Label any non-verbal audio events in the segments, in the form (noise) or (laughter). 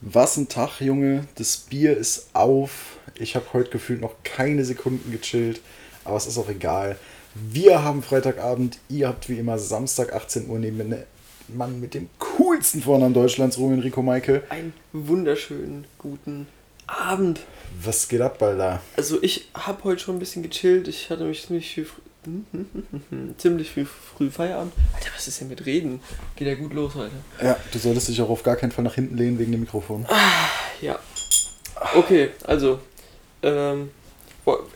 Was ein Tag, Junge. Das Bier ist auf. Ich habe heute gefühlt noch keine Sekunden gechillt, aber es ist auch egal. Wir haben Freitagabend, ihr habt wie immer Samstag 18 Uhr neben mir Mann mit dem coolsten Vornamen Deutschlands, Roman Rico Michael. Einen wunderschönen guten Abend. Was geht ab, Alter? Also ich habe heute schon ein bisschen gechillt. Ich hatte mich ziemlich viel, (laughs) ziemlich viel früh Feierabend. Alter, was ist denn mit Reden? Geht ja gut los heute. Ja, du solltest dich auch auf gar keinen Fall nach hinten lehnen wegen dem Mikrofon. Ja. Okay, also ähm,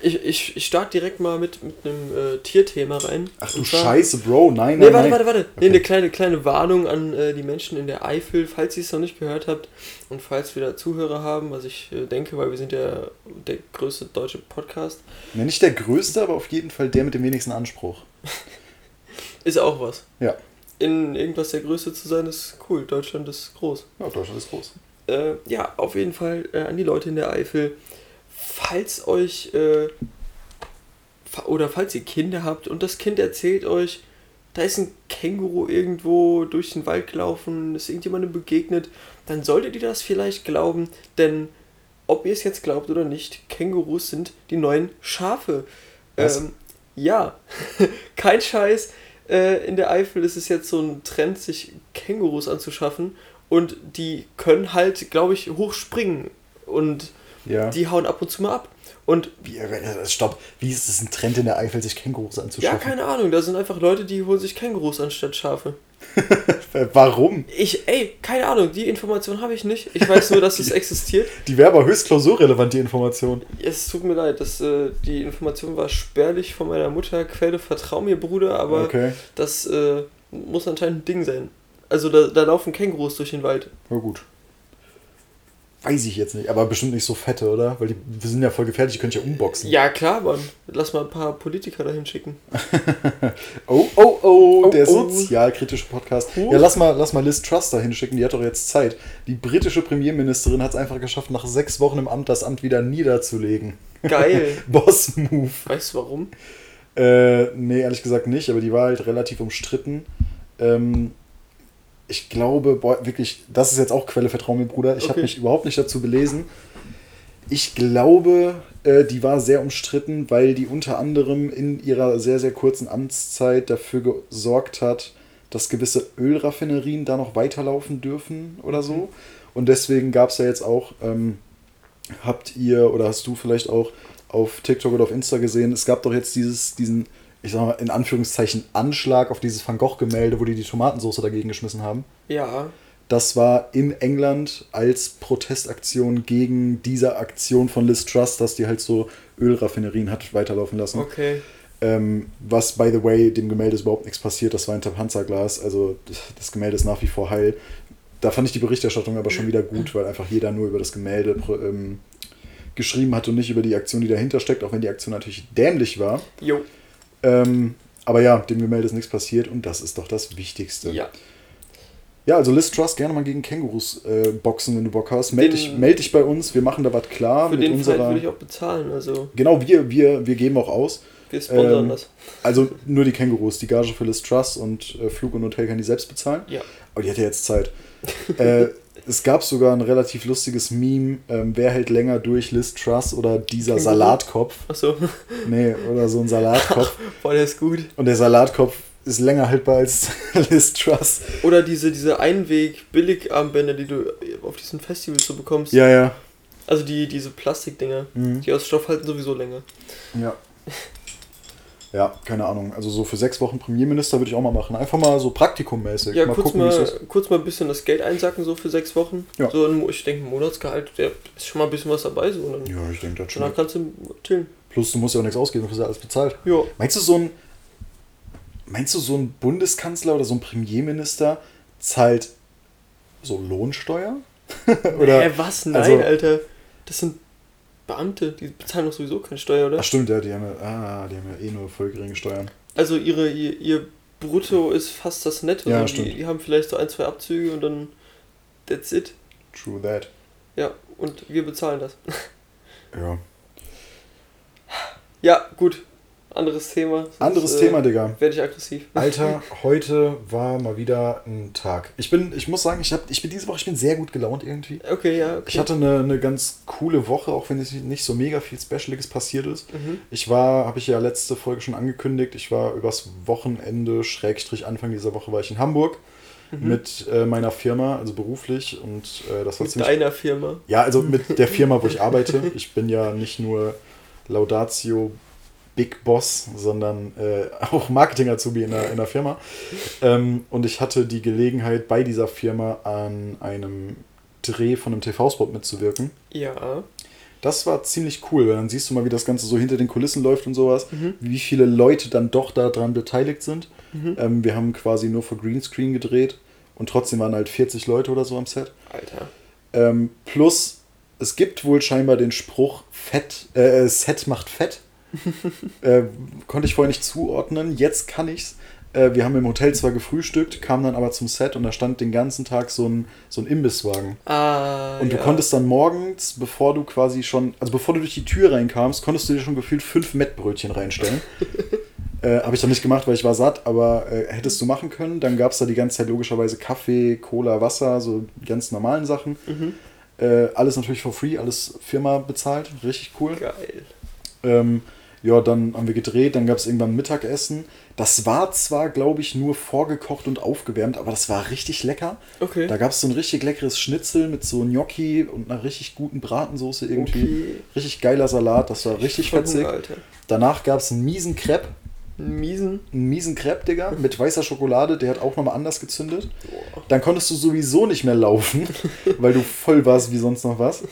ich, ich, ich starte direkt mal mit, mit einem äh, Tierthema rein. Ach du Scheiße, Bro. Nein, Nee, nein, warte, nein. warte, warte. Nee, Okay. eine kleine, kleine Warnung an äh, die Menschen in der Eifel, falls ihr es noch nicht gehört habt und falls wir da Zuhörer haben, was ich äh, denke, weil wir sind ja der größte deutsche Podcast, Ja, nicht der größte, aber auf jeden Fall der mit dem wenigsten Anspruch. (laughs) ist auch was. Ja. In irgendwas der Größte zu sein, ist cool. Deutschland ist groß. Ja, Deutschland ist groß. Äh, ja, auf jeden Fall äh, an die Leute in der Eifel, falls euch äh, oder falls ihr Kinder habt und das Kind erzählt euch, da ist ein Känguru irgendwo durch den Wald gelaufen, ist irgendjemandem begegnet, dann solltet ihr das vielleicht glauben, denn ob ihr es jetzt glaubt oder nicht, Kängurus sind die neuen Schafe. Ähm, ja, (laughs) kein Scheiß. Äh, in der Eifel ist es jetzt so ein Trend, sich Kängurus anzuschaffen und die können halt, glaube ich, hochspringen und Ja. die hauen ab und zu mal ab. Und Wie, äh, stopp, wie ist es ein Trend in der Eifel, sich Kängurus ja, anzuschaffen? keine Ahnung, da sind einfach Leute, die holen sich Kängurus anstatt Schafe. Äh, (laughs) Warum? Ich, ey, keine Ahnung, die Information habe ich nicht. Ich weiß nur, dass es (laughs) existiert. Die wäre aber höchst klausurrelevant, die Information. Es tut mir leid, dass, äh, die Information war spärlich von meiner Mutter. Quelle, vertrau mir, Bruder, aber Okay, das äh, muss anscheinend ein Ding sein. Also da, da laufen Kängurus durch den Wald. na gut. Weiß ich jetzt nicht, aber bestimmt nicht so fette, oder? Weil die wir sind ja voll gefährlich, die können ich ja unboxen. Ja, klar, Mann. Lass mal ein paar Politiker dahin schicken. Oh, (laughs) oh, oh, Oh, der oh. sozialkritische Podcast. Oh. Ja, lass mal, lass mal Liz Truss da hinschicken, die hat doch jetzt Zeit. Die britische Premierministerin hat es einfach geschafft, nach sechs Wochen im Amt das Amt wieder niederzulegen. Geil. (laughs) Boss-Move. weißt du warum? Äh, nee, ehrlich gesagt nicht, aber die war halt relativ umstritten. Ähm, ich glaube, boah, wirklich, das ist jetzt auch Quelle, vertrau mir, Bruder. Ich habe Okay. mich überhaupt nicht dazu belesen. Ich glaube, äh, die war sehr umstritten, weil die unter anderem in ihrer sehr, sehr kurzen Amtszeit dafür gesorgt hat, dass gewisse Ölraffinerien da noch weiterlaufen dürfen oder so. Und deswegen gab es ja jetzt auch, ähm, habt ihr oder hast du vielleicht auch auf TikTok oder auf Insta gesehen, es gab doch jetzt dieses, diesen, ich sag mal, in Anführungszeichen Anschlag auf dieses Van Gogh-Gemälde, wo die die Tomatensauce dagegen geschmissen haben. Ja. Das war in England als Protestaktion gegen diese Aktion von Liz Truss, dass die halt so Ölraffinerien hat weiterlaufen lassen. Okay. Ähm, was, by the way, dem Gemälde ist überhaupt nichts passiert. Das war hinter Panzerglas. Also das Gemälde ist nach wie vor heil. Da fand ich die Berichterstattung aber schon wieder gut, weil einfach jeder nur über das Gemälde ähm, geschrieben hat und nicht über die Aktion, die dahinter steckt, auch wenn die Aktion natürlich dämlich war. Jo. Ähm, aber ja, dem Gemälde ist nichts passiert und das ist doch das Wichtigste. Ja. Ja, also Liz Truss gerne mal gegen Kängurus äh, boxen, wenn du Bock hast. Meld Den- dich, meld dich bei uns, wir machen da was klar Für mit den unserer. würde ich auch bezahlen. Also Genau, wir, wir, wir geben auch aus. wir sponsern Ähm, das. Also nur die Kängurus, die Gage für Liz Truss und äh, Flug und Hotel kann die selbst bezahlen. Ja. Aber die hat ja jetzt Zeit. äh, es gab sogar ein relativ lustiges Meme, ähm, wer hält länger durch, Liz Truss oder dieser Känguru? Salatkopf. Achso. Nee, oder so ein Salatkopf. (laughs) Boah, der ist gut. Und der Salatkopf ist länger haltbar als (laughs) Liz Truss. Oder diese, diese Einweg-Billigarmbänder, die du auf diesen Festivals so bekommst. Ja, ja. Also die, diese Plastikdinger. Mhm. Die aus Stoff halten sowieso länger. Ja. (laughs) Ja, keine Ahnung. Also so für sechs Wochen Premierminister würde ich auch mal machen. Einfach mal so praktikummäßig. Ja, mal kurz, gucken, mal, kurz mal ein bisschen das Geld einsacken, so für sechs Wochen. Ja. So ein, ich denke, ein Monatsgehalt, der ist schon mal ein bisschen was dabei. So. Und dann, Ja, ich denke das danach schon. kannst du chillen. Plus du musst ja auch nichts ausgeben, dafür ist ja alles bezahlt. Ja. Meinst du so ein Meinst du so ein Bundeskanzler oder so ein Premierminister zahlt so Lohnsteuer? (laughs) oder Hä, was? Nein, also- Alter. Das sind Beamte, die bezahlen doch sowieso keine Steuer, oder? Ach stimmt, ja, die haben ja, ah, die haben ja eh nur voll geringe Steuern. Also ihre, ihr, ihr Brutto ist fast das Netto. Ja, so. stimmt. die, die haben vielleicht so ein, zwei Abzüge und dann that's it. True that. Ja, und wir bezahlen das. Ja. Ja, gut. Anderes Thema. Sonst, Anderes Thema, Digga. Werde ich aggressiv. (laughs) Alter, heute war mal wieder ein Tag. Ich bin, ich muss sagen, ich, hab, ich bin diese Woche, ich bin sehr gut gelaunt irgendwie. Okay, ja, okay. Ich hatte eine, eine ganz coole Woche, auch wenn es nicht so mega viel Specialiges passiert ist. Mhm. Ich war, habe ich ja letzte Folge schon angekündigt, ich war übers Wochenende, Schrägstrich Anfang dieser Woche, war ich in Hamburg mit äh, meiner Firma, also beruflich. Und äh, das war Mit ziemlich deiner Firma. Ja, also mit der (laughs) Firma, wo ich arbeite. Ich bin ja nicht nur Laudatio Big Boss, sondern äh, (laughs) auch Marketing-Azubi in der, in der Firma. Ähm, und ich hatte die Gelegenheit, bei dieser Firma an einem Dreh von einem TV-Spot mitzuwirken. Ja. Das war ziemlich cool, weil dann siehst du mal, wie das Ganze so hinter den Kulissen läuft und sowas, wie viele Leute dann doch daran beteiligt sind. Ähm, wir haben quasi nur vor Greenscreen gedreht und trotzdem waren halt 40 Leute oder so am Set. Alter. Ähm, plus, es gibt wohl scheinbar den Spruch, Fett, äh, Set macht Fett. (laughs) äh, konnte ich vorher nicht zuordnen, jetzt kann ich's. Äh, wir haben im Hotel zwar gefrühstückt, kamen dann aber zum Set und da stand den ganzen Tag so ein, so ein Imbisswagen. Ah. Und ja. du konntest dann morgens, bevor du quasi schon, also bevor du durch die Tür reinkamst, konntest du dir schon gefühlt fünf Mettbrötchen reinstellen. (laughs) äh, Habe ich dann nicht gemacht, weil ich war satt, aber äh, hättest du machen können. Dann gab es da die ganze Zeit logischerweise Kaffee, Cola, Wasser, so ganz normalen Sachen. Mhm. Äh, alles natürlich for free, alles Firma bezahlt, richtig cool. Geil. Ähm, ja, dann haben wir gedreht, dann gab es irgendwann Mittagessen. Das war zwar, glaube ich, nur vorgekocht und aufgewärmt, aber das war richtig lecker. Okay. Da gab es so ein richtig leckeres Schnitzel mit so Gnocchi und einer richtig guten Bratensoße irgendwie. Okay. Richtig geiler Salat, das war richtig fetzig. Danach gab es einen miesen Crepe, Einen miesen. einen miesen Crepe, Digga, (laughs) mit weißer Schokolade, der hat auch nochmal anders gezündet. Dann konntest du sowieso nicht mehr laufen, (laughs) weil du voll warst wie sonst noch was.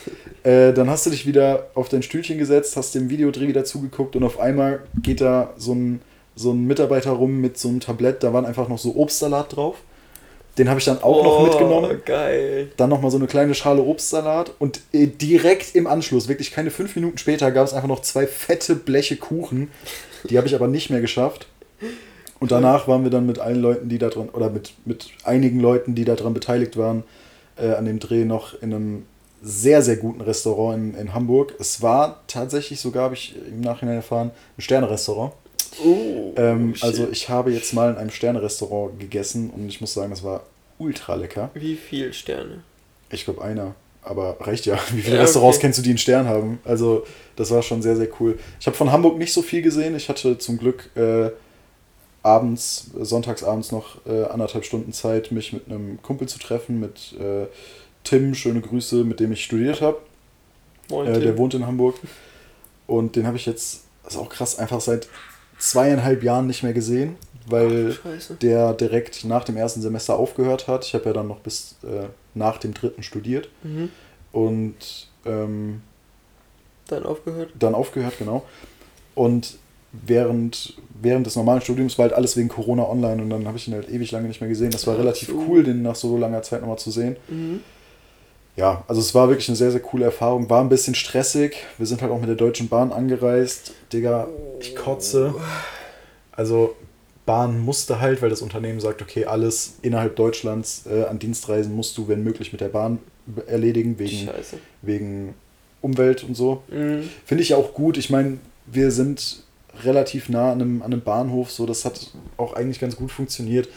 Äh, dann hast du dich wieder auf dein Stühlchen gesetzt, hast dem Videodreh wieder zugeguckt und auf einmal geht da so ein, so ein Mitarbeiter rum mit so einem Tablett, da waren einfach noch so Obstsalat drauf. Den habe ich dann auch noch Oh, mitgenommen. Geil. Dann nochmal so eine kleine Schale Obstsalat und äh, direkt im Anschluss, wirklich keine fünf Minuten später, gab es einfach noch zwei fette Bleche Kuchen. Die habe ich aber nicht mehr geschafft. Und danach waren wir dann mit allen Leuten, die da dran, oder mit, mit einigen Leuten, die daran beteiligt waren, äh, an dem Dreh noch in einem sehr, sehr guten Restaurant in, in Hamburg. Es war tatsächlich sogar, habe ich im Nachhinein erfahren, ein Sternerestaurant. Oh, Ähm, shit. also ich habe jetzt mal in einem Sternerestaurant gegessen und ich muss sagen, es war ultra lecker. Wie viel Sterne? Ich glaube einer. Aber reicht ja. (laughs) Wie viele Ja, Restaurants okay. kennst du, die einen Stern haben? Also, das war schon sehr, sehr cool. Ich habe von Hamburg nicht so viel gesehen. Ich hatte zum Glück äh, abends, sonntagsabends noch äh, anderthalb Stunden Zeit, mich mit einem Kumpel zu treffen, mit äh, Tim, schöne Grüße, mit dem ich studiert habe. Moin, Äh, der wohnt in Hamburg. Und den habe ich jetzt, das ist auch krass, einfach seit zweieinhalb Jahren nicht mehr gesehen, weil Scheiße. der direkt nach dem ersten Semester aufgehört hat. Ich habe ja dann noch bis äh, nach dem dritten studiert Mhm. und ähm, Dann aufgehört. dann aufgehört, genau. Und während, während des normalen Studiums war halt alles wegen Corona online und dann habe ich ihn halt ewig lange nicht mehr gesehen. Das war Ach relativ cool, den nach so langer Zeit nochmal zu sehen. Mhm. Ja, also es war wirklich eine sehr, sehr coole Erfahrung. War ein bisschen stressig. Wir sind halt auch mit der Deutschen Bahn angereist. Digga, ich kotze. Also Bahn musste halt, weil das Unternehmen sagt, okay, alles innerhalb Deutschlands äh, an Dienstreisen musst du, wenn möglich, mit der Bahn erledigen, wegen, Scheiße. wegen Umwelt und so. Mhm. Finde ich auch gut. Ich meine, wir sind relativ nah an einem, an einem Bahnhof, so das hat auch eigentlich ganz gut funktioniert.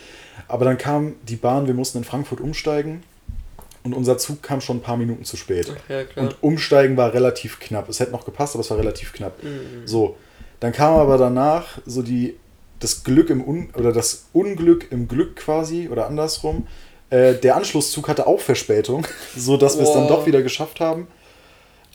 Aber dann kam die Bahn, wir mussten in Frankfurt umsteigen und unser Zug kam schon ein paar Minuten zu spät. Ach ja, klar. Und umsteigen war relativ knapp. Es hätte noch gepasst, aber es war relativ knapp. Mhm. So, dann kam aber danach so die das Glück im Un oder das Unglück im Glück quasi oder andersrum. Äh, der Anschlusszug hatte auch Verspätung, (laughs) so dass wir es dann doch wieder geschafft haben.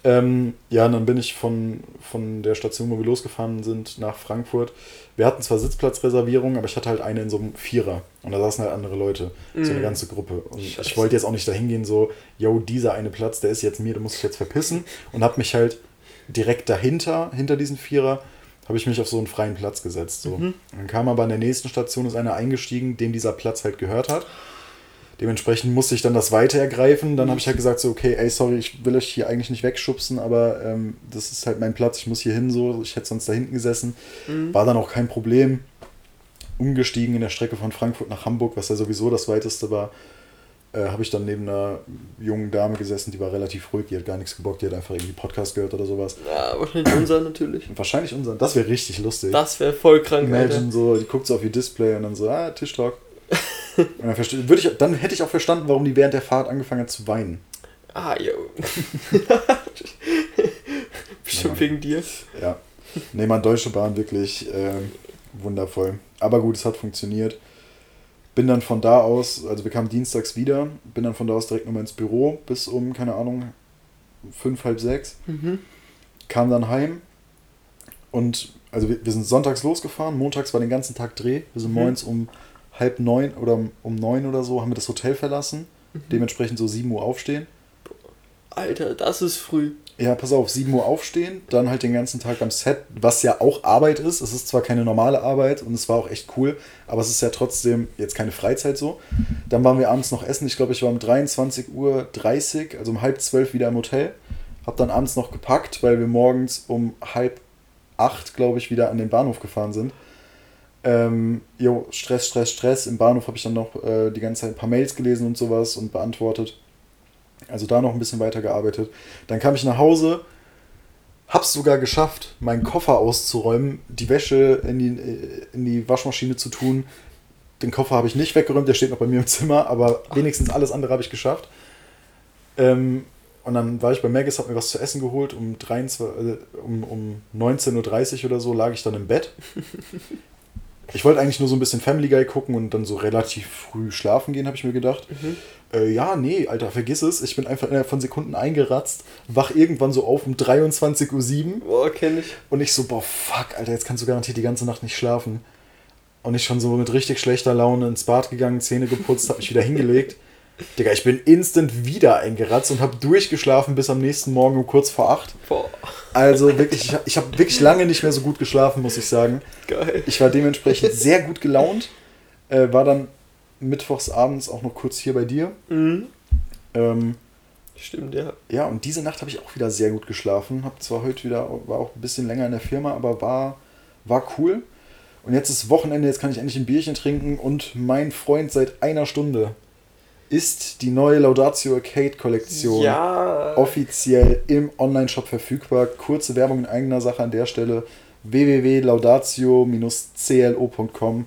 Ähm, ja, und dann bin ich von, von der Station, wo wir losgefahren sind, nach Frankfurt. Wir hatten zwar Sitzplatzreservierung, aber ich hatte halt eine in so einem Vierer. Und da saßen halt andere Leute, so eine Mhm. ganze Gruppe. Und ich Scheiße. wollte jetzt auch nicht dahin gehen, so, yo, dieser eine Platz, der ist jetzt mir, du musst dich jetzt verpissen. Und habe mich halt direkt dahinter, hinter diesen Vierer, habe ich mich auf so einen freien Platz gesetzt. So. Mhm. Dann kam aber an der nächsten Station ist einer eingestiegen, dem dieser Platz halt gehört hat. Dementsprechend musste ich dann das weiter ergreifen. Dann habe ich halt gesagt, so, okay, ey, sorry, ich will euch hier eigentlich nicht wegschubsen, aber ähm, das ist halt mein Platz, ich muss hier hin, so. Ich hätte sonst da hinten gesessen. Mhm. War dann auch kein Problem. Umgestiegen in der Strecke von Frankfurt nach Hamburg, was ja sowieso das weiteste war. äh, habe ich dann neben einer jungen Dame gesessen, die war relativ ruhig, die hat gar nichts gebockt, die hat einfach irgendwie Podcast gehört oder sowas. Ja, wahrscheinlich unser natürlich. Wahrscheinlich unser. Das wäre richtig lustig. Das wäre voll krank, Imagine Alter. so, die guckt so auf ihr Display und dann so, ah, Tischtalk. (laughs) (laughs) verste- würde ich, dann hätte ich auch verstanden, warum die während der Fahrt angefangen hat zu weinen. Ah, jo. (laughs) Bestimmt Ja. wegen dir. Ja. Nee, man, Deutsche Bahn wirklich ähm, wundervoll. Aber gut, es hat funktioniert. Bin dann von da aus, also wir kamen dienstags wieder, bin dann von da aus direkt nochmal ins Büro bis um, keine Ahnung, fünf, halb sechs. Mhm. Kam dann heim und, also wir, wir sind sonntags losgefahren, montags war den ganzen Tag Dreh. Wir sind Mhm. morgens um halb neun oder um, um neun oder so haben wir das Hotel verlassen. Mhm. Dementsprechend so sieben Uhr aufstehen. Alter, das ist früh. Ja, pass auf, 7 Uhr aufstehen, dann halt den ganzen Tag am Set, was ja auch Arbeit ist. Es ist zwar keine normale Arbeit und es war auch echt cool, aber es ist ja trotzdem jetzt keine Freizeit so. Dann waren wir abends noch essen. Ich glaube, ich war um 23.30 Uhr, also um halb zwölf wieder im Hotel. Hab dann abends noch gepackt, weil wir morgens um halb acht, glaube ich, wieder an den Bahnhof gefahren sind. Ähm, jo, Stress, Stress, Stress. Im Bahnhof habe ich dann noch äh, die ganze Zeit ein paar Mails gelesen und sowas und beantwortet. Also da noch ein bisschen weitergearbeitet. Dann kam ich nach Hause, hab's sogar geschafft, meinen Koffer auszuräumen, die Wäsche in die, äh, in die Waschmaschine zu tun. Den Koffer habe ich nicht weggeräumt, der steht noch bei mir im Zimmer, aber wenigstens alles andere habe ich geschafft. Ähm, und dann war ich bei Maggis, habe mir was zu essen geholt. Um, 23, äh, um, um 19.30 Uhr oder so lag ich dann im Bett. (laughs) Ich wollte eigentlich nur so ein bisschen Family Guy gucken und dann so relativ früh schlafen gehen, habe ich mir gedacht. Mhm. Äh, ja, nee, Alter, vergiss es. Ich bin einfach innerhalb von Sekunden eingeratzt, wach irgendwann so auf um 23.07 Uhr Boah, kenn ich. und ich so, boah, fuck, Alter, jetzt kannst du garantiert die ganze Nacht nicht schlafen. Und ich schon so mit richtig schlechter Laune ins Bad gegangen, Zähne geputzt, hab mich wieder hingelegt. Digga, ich bin instant wieder eingeratzt und hab durchgeschlafen bis am nächsten Morgen um kurz vor acht. Boah, Also wirklich, ich habe ich hab wirklich lange nicht mehr so gut geschlafen, muss ich sagen. geil. Ich war dementsprechend sehr gut gelaunt. Äh, war dann mittwochs abends auch noch kurz hier bei dir. Mhm. Ähm, Stimmt, ja. ja, und diese Nacht habe ich auch wieder sehr gut geschlafen. Hab zwar heute wieder, war auch ein bisschen länger in der Firma, aber war, war cool. Und jetzt ist Wochenende, jetzt kann ich endlich ein Bierchen trinken und mein Freund seit einer Stunde ist die neue Laudatio Arcade Kollektion Ja. offiziell im Online-Shop verfügbar. Kurze Werbung in eigener Sache an der Stelle. www.laudatio-clo.com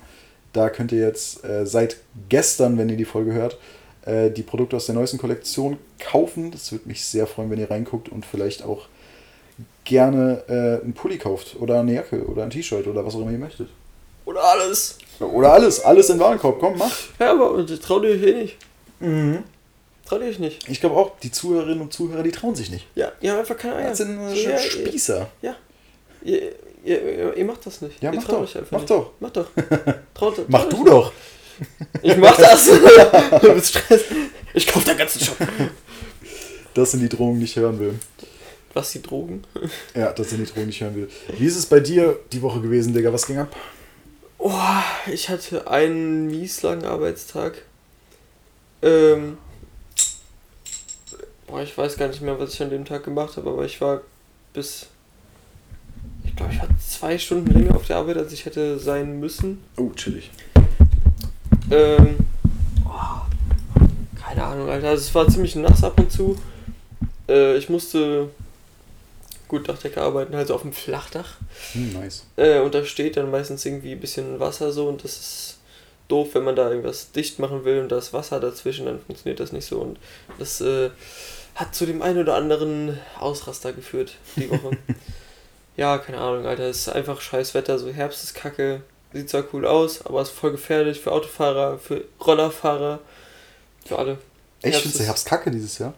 Da könnt ihr jetzt äh, seit gestern, wenn ihr die Folge hört, äh, die Produkte aus der neuesten Kollektion kaufen. Das würde mich sehr freuen, wenn ihr reinguckt und vielleicht auch gerne äh, einen Pulli kauft oder eine Jacke oder ein T-Shirt oder was auch immer ihr möchtet. Oder alles. Oder alles, alles in den Warenkorb. Komm, mach. Ja, aber trau dir eh nicht. Mhm. Trau dir nicht. Ich glaube auch, die Zuhörerinnen und Zuhörer, die trauen sich nicht. Ja, ihr habt einfach keine Eier. Das sind Ja, Spießer. Ja. Ihr, ihr, ihr, macht das nicht. Ja, ihr mach traut doch, mach nicht. doch. Mach doch. (laughs) Traut, traut Mach du nicht. doch. Ich mach das. (laughs) du bist Stress. Ich kauf den ganzen Shop. Das sind die Drohungen, die ich hören will. Was, die Drogen? Ja, das sind die Drohungen, die ich hören will. Wie ist es bei dir die Woche gewesen, Digga? Was ging ab? Oh, ich hatte einen mies langen Arbeitstag. Ähm. Boah, ich weiß gar nicht mehr, was ich an dem Tag gemacht habe, aber ich war bis. Ich glaube, ich war zwei Stunden länger auf der Arbeit, als ich hätte sein müssen. Oh, chillig. Ähm. Oh, keine Ahnung, Alter. Also es war ziemlich nass ab und zu. Äh, ich musste. Gut, Dachdecker arbeiten, also auf dem Flachdach. Hm, nice. Äh, und da steht dann meistens irgendwie ein bisschen Wasser so und das ist doof, wenn man da irgendwas dicht machen will und da ist Wasser dazwischen, dann funktioniert das nicht so und das äh, hat zu dem einen oder anderen Ausraster geführt die Woche. (laughs) ja, keine Ahnung, Alter, es ist einfach scheiß Wetter, so Herbst ist kacke, sieht zwar cool aus, aber ist voll gefährlich für Autofahrer, für Rollerfahrer, für alle. Echt, Herbst findest du ist- Herbstkacke dieses Jahr?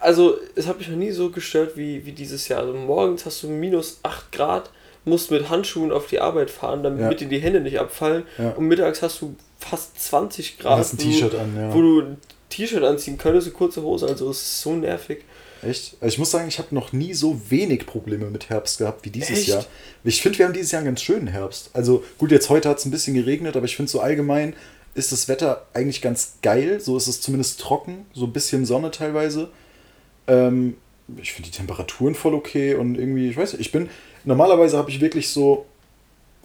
Also, es hat mich noch nie so gestört wie, wie dieses Jahr. Also, morgens hast du minus 8 Grad, musst mit Handschuhen auf die Arbeit fahren, damit dir die Hände nicht abfallen. Und mittags hast du fast 20 Du Grad, hast ein T-Shirt du- an, ja. wo du ein T-Shirt anziehen könntest, eine kurze Hose. Also, es ist so nervig. Echt? Also ich muss sagen, ich habe noch nie so wenig Probleme mit Herbst gehabt wie dieses Echt? Jahr. Ich finde, wir haben dieses Jahr einen ganz schönen Herbst. Also gut, jetzt heute hat es ein bisschen geregnet, aber ich finde so allgemein ist das Wetter eigentlich ganz geil. So ist es zumindest trocken, so ein bisschen Sonne teilweise. Ähm, ich finde die Temperaturen voll okay und irgendwie, ich weiß nicht, ich bin, normalerweise habe ich wirklich so,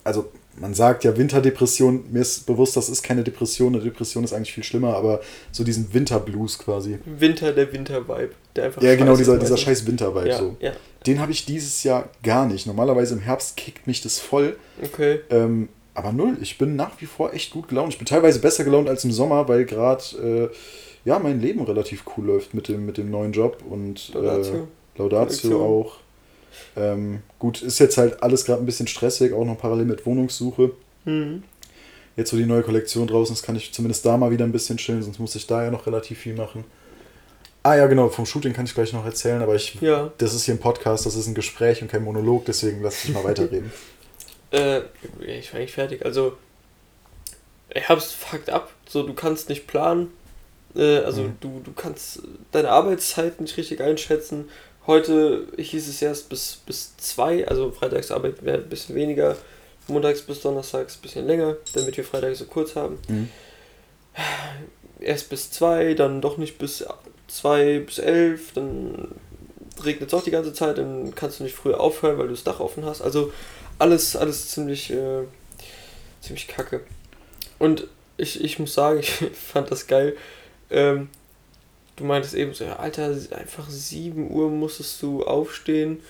also man sagt ja Winterdepression, mir ist bewusst, das ist keine Depression, eine Depression ist eigentlich viel schlimmer, aber so diesen Winterblues quasi. Winter, der Winter-Vibe, der einfach Ja, genau, dieser, dieser scheiß Winter-Vibe Ja, so. ja, Den habe ich dieses Jahr gar nicht. Normalerweise im Herbst kickt mich das voll. okay. Ähm, aber null, ich bin nach wie vor echt gut gelaunt. Ich bin teilweise besser gelaunt als im Sommer, weil gerade äh, ja, mein Leben relativ cool läuft mit dem, mit dem neuen Job und Laudatio. Äh, Laudatio auch. Ähm, gut, ist jetzt halt alles gerade ein bisschen stressig, auch noch parallel mit Wohnungssuche. Mhm. Jetzt, wo die neue Kollektion draußen ist, kann ich zumindest da mal wieder ein bisschen chillen, sonst muss ich da ja noch relativ viel machen. Ah ja, genau, vom Shooting kann ich gleich noch erzählen, aber ich, Ja. das ist hier ein Podcast, das ist ein Gespräch und kein Monolog, deswegen lass dich mal weiterreden. (laughs) Äh, ich war eigentlich fertig. Also, Herbst fuckt ab. So, du kannst nicht planen. Äh, also, Mhm. du, du kannst deine Arbeitszeit nicht richtig einschätzen. Heute hieß es erst bis, bis zwei, also Freitagsarbeit wäre ein bisschen weniger. Montags bis Donnerstags ein bisschen länger, damit wir Freitag so kurz haben. Mhm. Erst bis zwei, dann doch nicht bis zwei bis elf, dann regnet es auch die ganze Zeit, dann kannst du nicht früher aufhören, weil du das Dach offen hast. Also alles, alles ziemlich, äh, ziemlich kacke. Und ich, ich muss sagen, (laughs) ich fand das geil. Ähm, du meintest eben so, ja, Alter, einfach 7 Uhr musstest du aufstehen.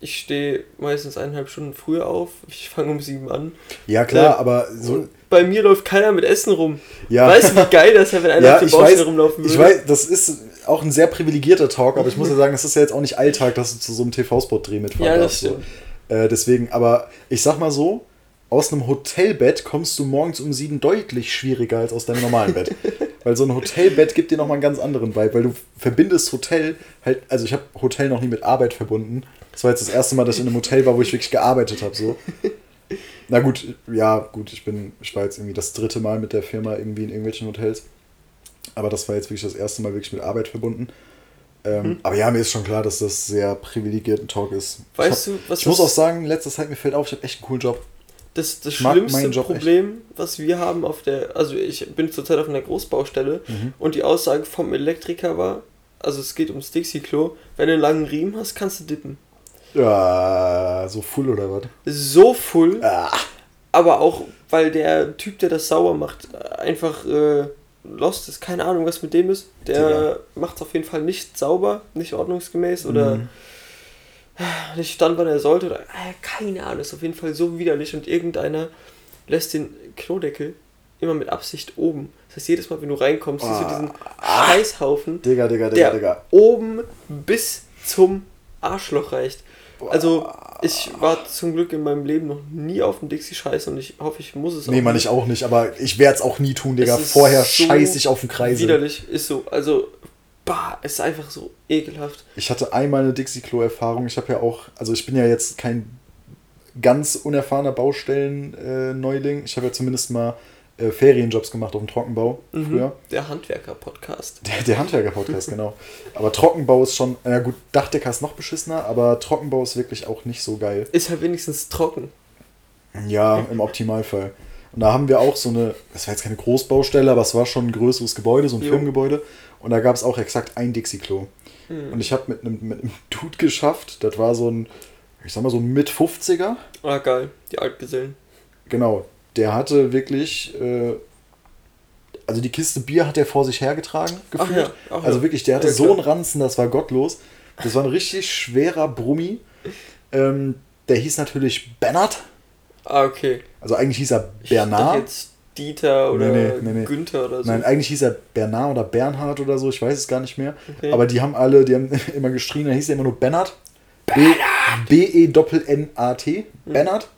Ich stehe meistens eineinhalb Stunden früher auf. Ich fange um 7 an. Ja, klar, Ja. aber so. Bei mir läuft keiner mit Essen rum. Ja. Weißt du, wie geil das wäre, wenn einer Ja, auf ich Baustelle rumlaufen würde? Ich weiß, das ist auch ein sehr privilegierter Talk, aber ich muss ja sagen, das ist ja jetzt auch nicht Alltag, dass du zu so einem TV-Spot-Dreh mitfahren Ja, das darfst. So. Äh, deswegen, aber ich sag mal so, aus einem Hotelbett kommst du morgens um sieben deutlich schwieriger als aus deinem normalen Bett. (laughs) weil so ein Hotelbett gibt dir nochmal einen ganz anderen Vibe, weil du verbindest Hotel halt, also ich habe Hotel noch nie mit Arbeit verbunden. Das war jetzt das erste Mal, dass ich in einem Hotel war, wo ich wirklich gearbeitet habe, so. (laughs) Na gut, ja, gut, ich bin, ich war jetzt irgendwie das dritte Mal mit der Firma irgendwie in irgendwelchen Hotels. Aber das war jetzt wirklich das erste Mal wirklich mit Arbeit verbunden. Ähm, Mhm. Aber ja, mir ist schon klar, dass das sehr privilegierten Talk ist. Weißt ich du, was ich muss auch sagen, in letzter Zeit mir fällt auf, ich habe echt einen coolen Job. Das, das schlimmste Problem, was wir haben auf der, also ich bin zurzeit auf einer Großbaustelle Mhm. und die Aussage vom Elektriker war, also es geht ums Dixie-Klo, wenn du einen langen Riemen hast, kannst du dippen. Ja, so full oder was? So full, Ah, aber auch, weil der Typ, der das sauer macht, einfach äh, lost ist, keine Ahnung, was mit dem ist. Der macht es auf jeden Fall nicht sauber, nicht ordnungsgemäß oder Mhm. Nicht stand, wann er sollte. Oder, äh, keine Ahnung, ist auf jeden Fall so widerlich und irgendeiner lässt den Klodeckel immer mit Absicht oben. Das heißt, jedes Mal, wenn du reinkommst, siehst du Ah. diesen Scheißhaufen, Digga, Digga, Digga, der Digga. oben bis zum Arschloch reicht. Also, ich war zum Glück in meinem Leben noch nie auf dem Dixie-Scheiß und ich hoffe, ich muss es Nee, man, ich auch nicht, aber ich werde es auch nie tun, Digga. Vorher so scheiß ich auf den Kreisel. Widerlich, ist so. Also, bah, ist einfach so ekelhaft. Ich hatte einmal eine Dixie-Klo-Erfahrung. Ich habe ja auch, also ich bin ja jetzt kein ganz unerfahrener Baustellen-Neuling. ich habe ja zumindest mal äh, Ferienjobs gemacht auf dem Trockenbau früher. Der Handwerker-Podcast. Der, der Handwerker-Podcast, (laughs) genau. Aber Trockenbau ist schon, na gut, Dachdecker ist noch beschissener, aber Trockenbau ist wirklich auch nicht so geil. Ist halt wenigstens trocken. Ja, im Optimalfall. Und da haben wir auch so eine, das war jetzt keine Großbaustelle, aber es war schon ein größeres Gebäude, so ein Jo. Firmengebäude. Und da gab es auch exakt ein Dixie-Klo. Hm. Und ich habe mit einem, mit einem Dude geschafft, das war so ein, ich sag mal so ein Mit-50er. Ah, geil. Die Altgesellen. Genau, der hatte wirklich, äh, also die Kiste Bier hat er vor sich hergetragen, Ach gefühlt. ja, ach also wirklich, der hatte Ja, so einen Ranzen, das war gottlos. Das war ein richtig schwerer Brummi. Ähm, der hieß natürlich Bernhard. Ah, okay. Also eigentlich hieß er Ich Bernard. dachte jetzt Dieter oder Nee, nee, nee. Günther oder so. Nein, eigentlich hieß er Bernard oder Bernhard oder so, ich weiß es gar nicht mehr. Okay. Aber die haben alle, die haben (laughs) immer geschrien, da hieß er immer nur Bernhard. B-E-N-N-A-T. Bernhard.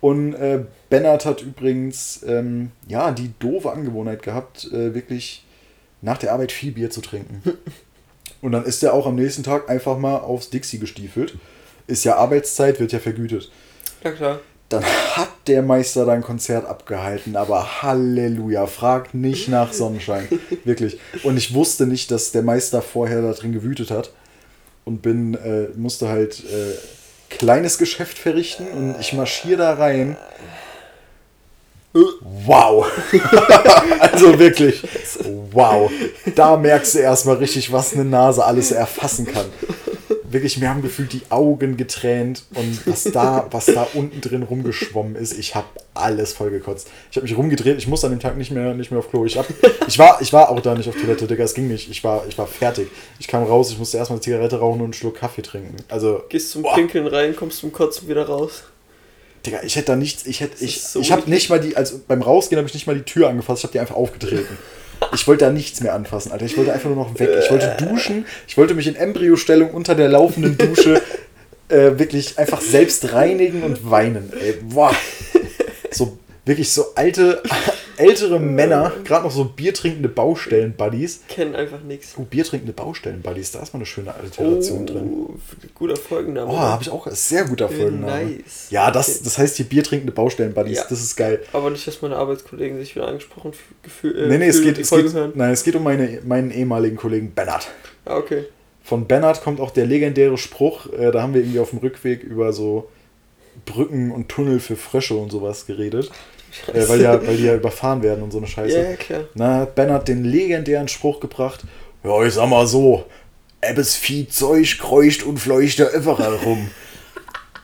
Und äh, Bernhard hat übrigens ähm, ja, die doofe Angewohnheit gehabt, äh, wirklich nach der Arbeit viel Bier zu trinken. (laughs) Und dann ist er auch am nächsten Tag einfach mal aufs Dixie gestiefelt. Ist ja Arbeitszeit, wird ja vergütet. Ja, klar. Dann hat der Meister da ein Konzert abgehalten, aber Halleluja, fragt nicht nach Sonnenschein. (laughs) Wirklich. Und ich wusste nicht, dass der Meister vorher da drin gewütet hat. Und bin, äh, musste halt äh, kleines Geschäft verrichten und ich marschiere da rein. Wow! (laughs) also wirklich, wow. Da merkst du erstmal richtig, was eine Nase alles erfassen kann. Wirklich, mir haben gefühlt die Augen getränt und was da, (laughs) was da unten drin rumgeschwommen ist, ich habe alles vollgekotzt. Ich habe mich rumgedreht, ich musste an dem Tag nicht mehr, nicht mehr auf Klo. Ich, hab, ich, war, ich war auch da nicht auf Toilette, Digga, es ging nicht. Ich war, ich war fertig. Ich kam raus, ich musste erstmal eine Zigarette rauchen und einen Schluck Kaffee trinken. Also, Gehst zum boah. Pinkeln rein, kommst zum Kotzen wieder raus. Digga, ich hätte da nichts, ich hätte, ich, so ich habe nicht mal die, also beim Rausgehen habe ich nicht mal die Tür angefasst, ich habe die einfach aufgetreten. (laughs) Ich wollte da nichts mehr anfassen, Alter. Ich wollte einfach nur noch weg. Ich wollte duschen, ich wollte mich in Embryostellung unter der laufenden Dusche äh, wirklich einfach selbst reinigen und weinen. Ey, boah. So wirklich so alte, ältere Männer, gerade noch so biertrinkende Baustellen-Buddies. Kennen einfach nichts. Oh, biertrinkende Baustellen-Buddies, da ist mal eine schöne Alliteration drin. Oh, guter Folgenname. Oh, habe ich auch sehr guter Folgenname. Nice. Ja, das, Okay. das heißt hier biertrinkende Baustellen-Buddies, Ja. das ist geil. Aber nicht, dass meine Arbeitskollegen sich wieder angesprochen gefühlt. Nee, nee, es geht, es geht, nein, es geht um meine, meinen ehemaligen Kollegen Bernhard. Ah, okay. Von Bernhard kommt auch der legendäre Spruch, äh, da haben wir irgendwie auf dem Rückweg über so Brücken und Tunnel für Frösche und sowas geredet. Äh, weil, ja, weil die ja überfahren werden und so eine Scheiße. Ja, ja, klar. Na, hat Bernhard den legendären Spruch gebracht, ja, ich sag mal so, Ebbes Viehzeug kreucht und fleucht ja überall rum.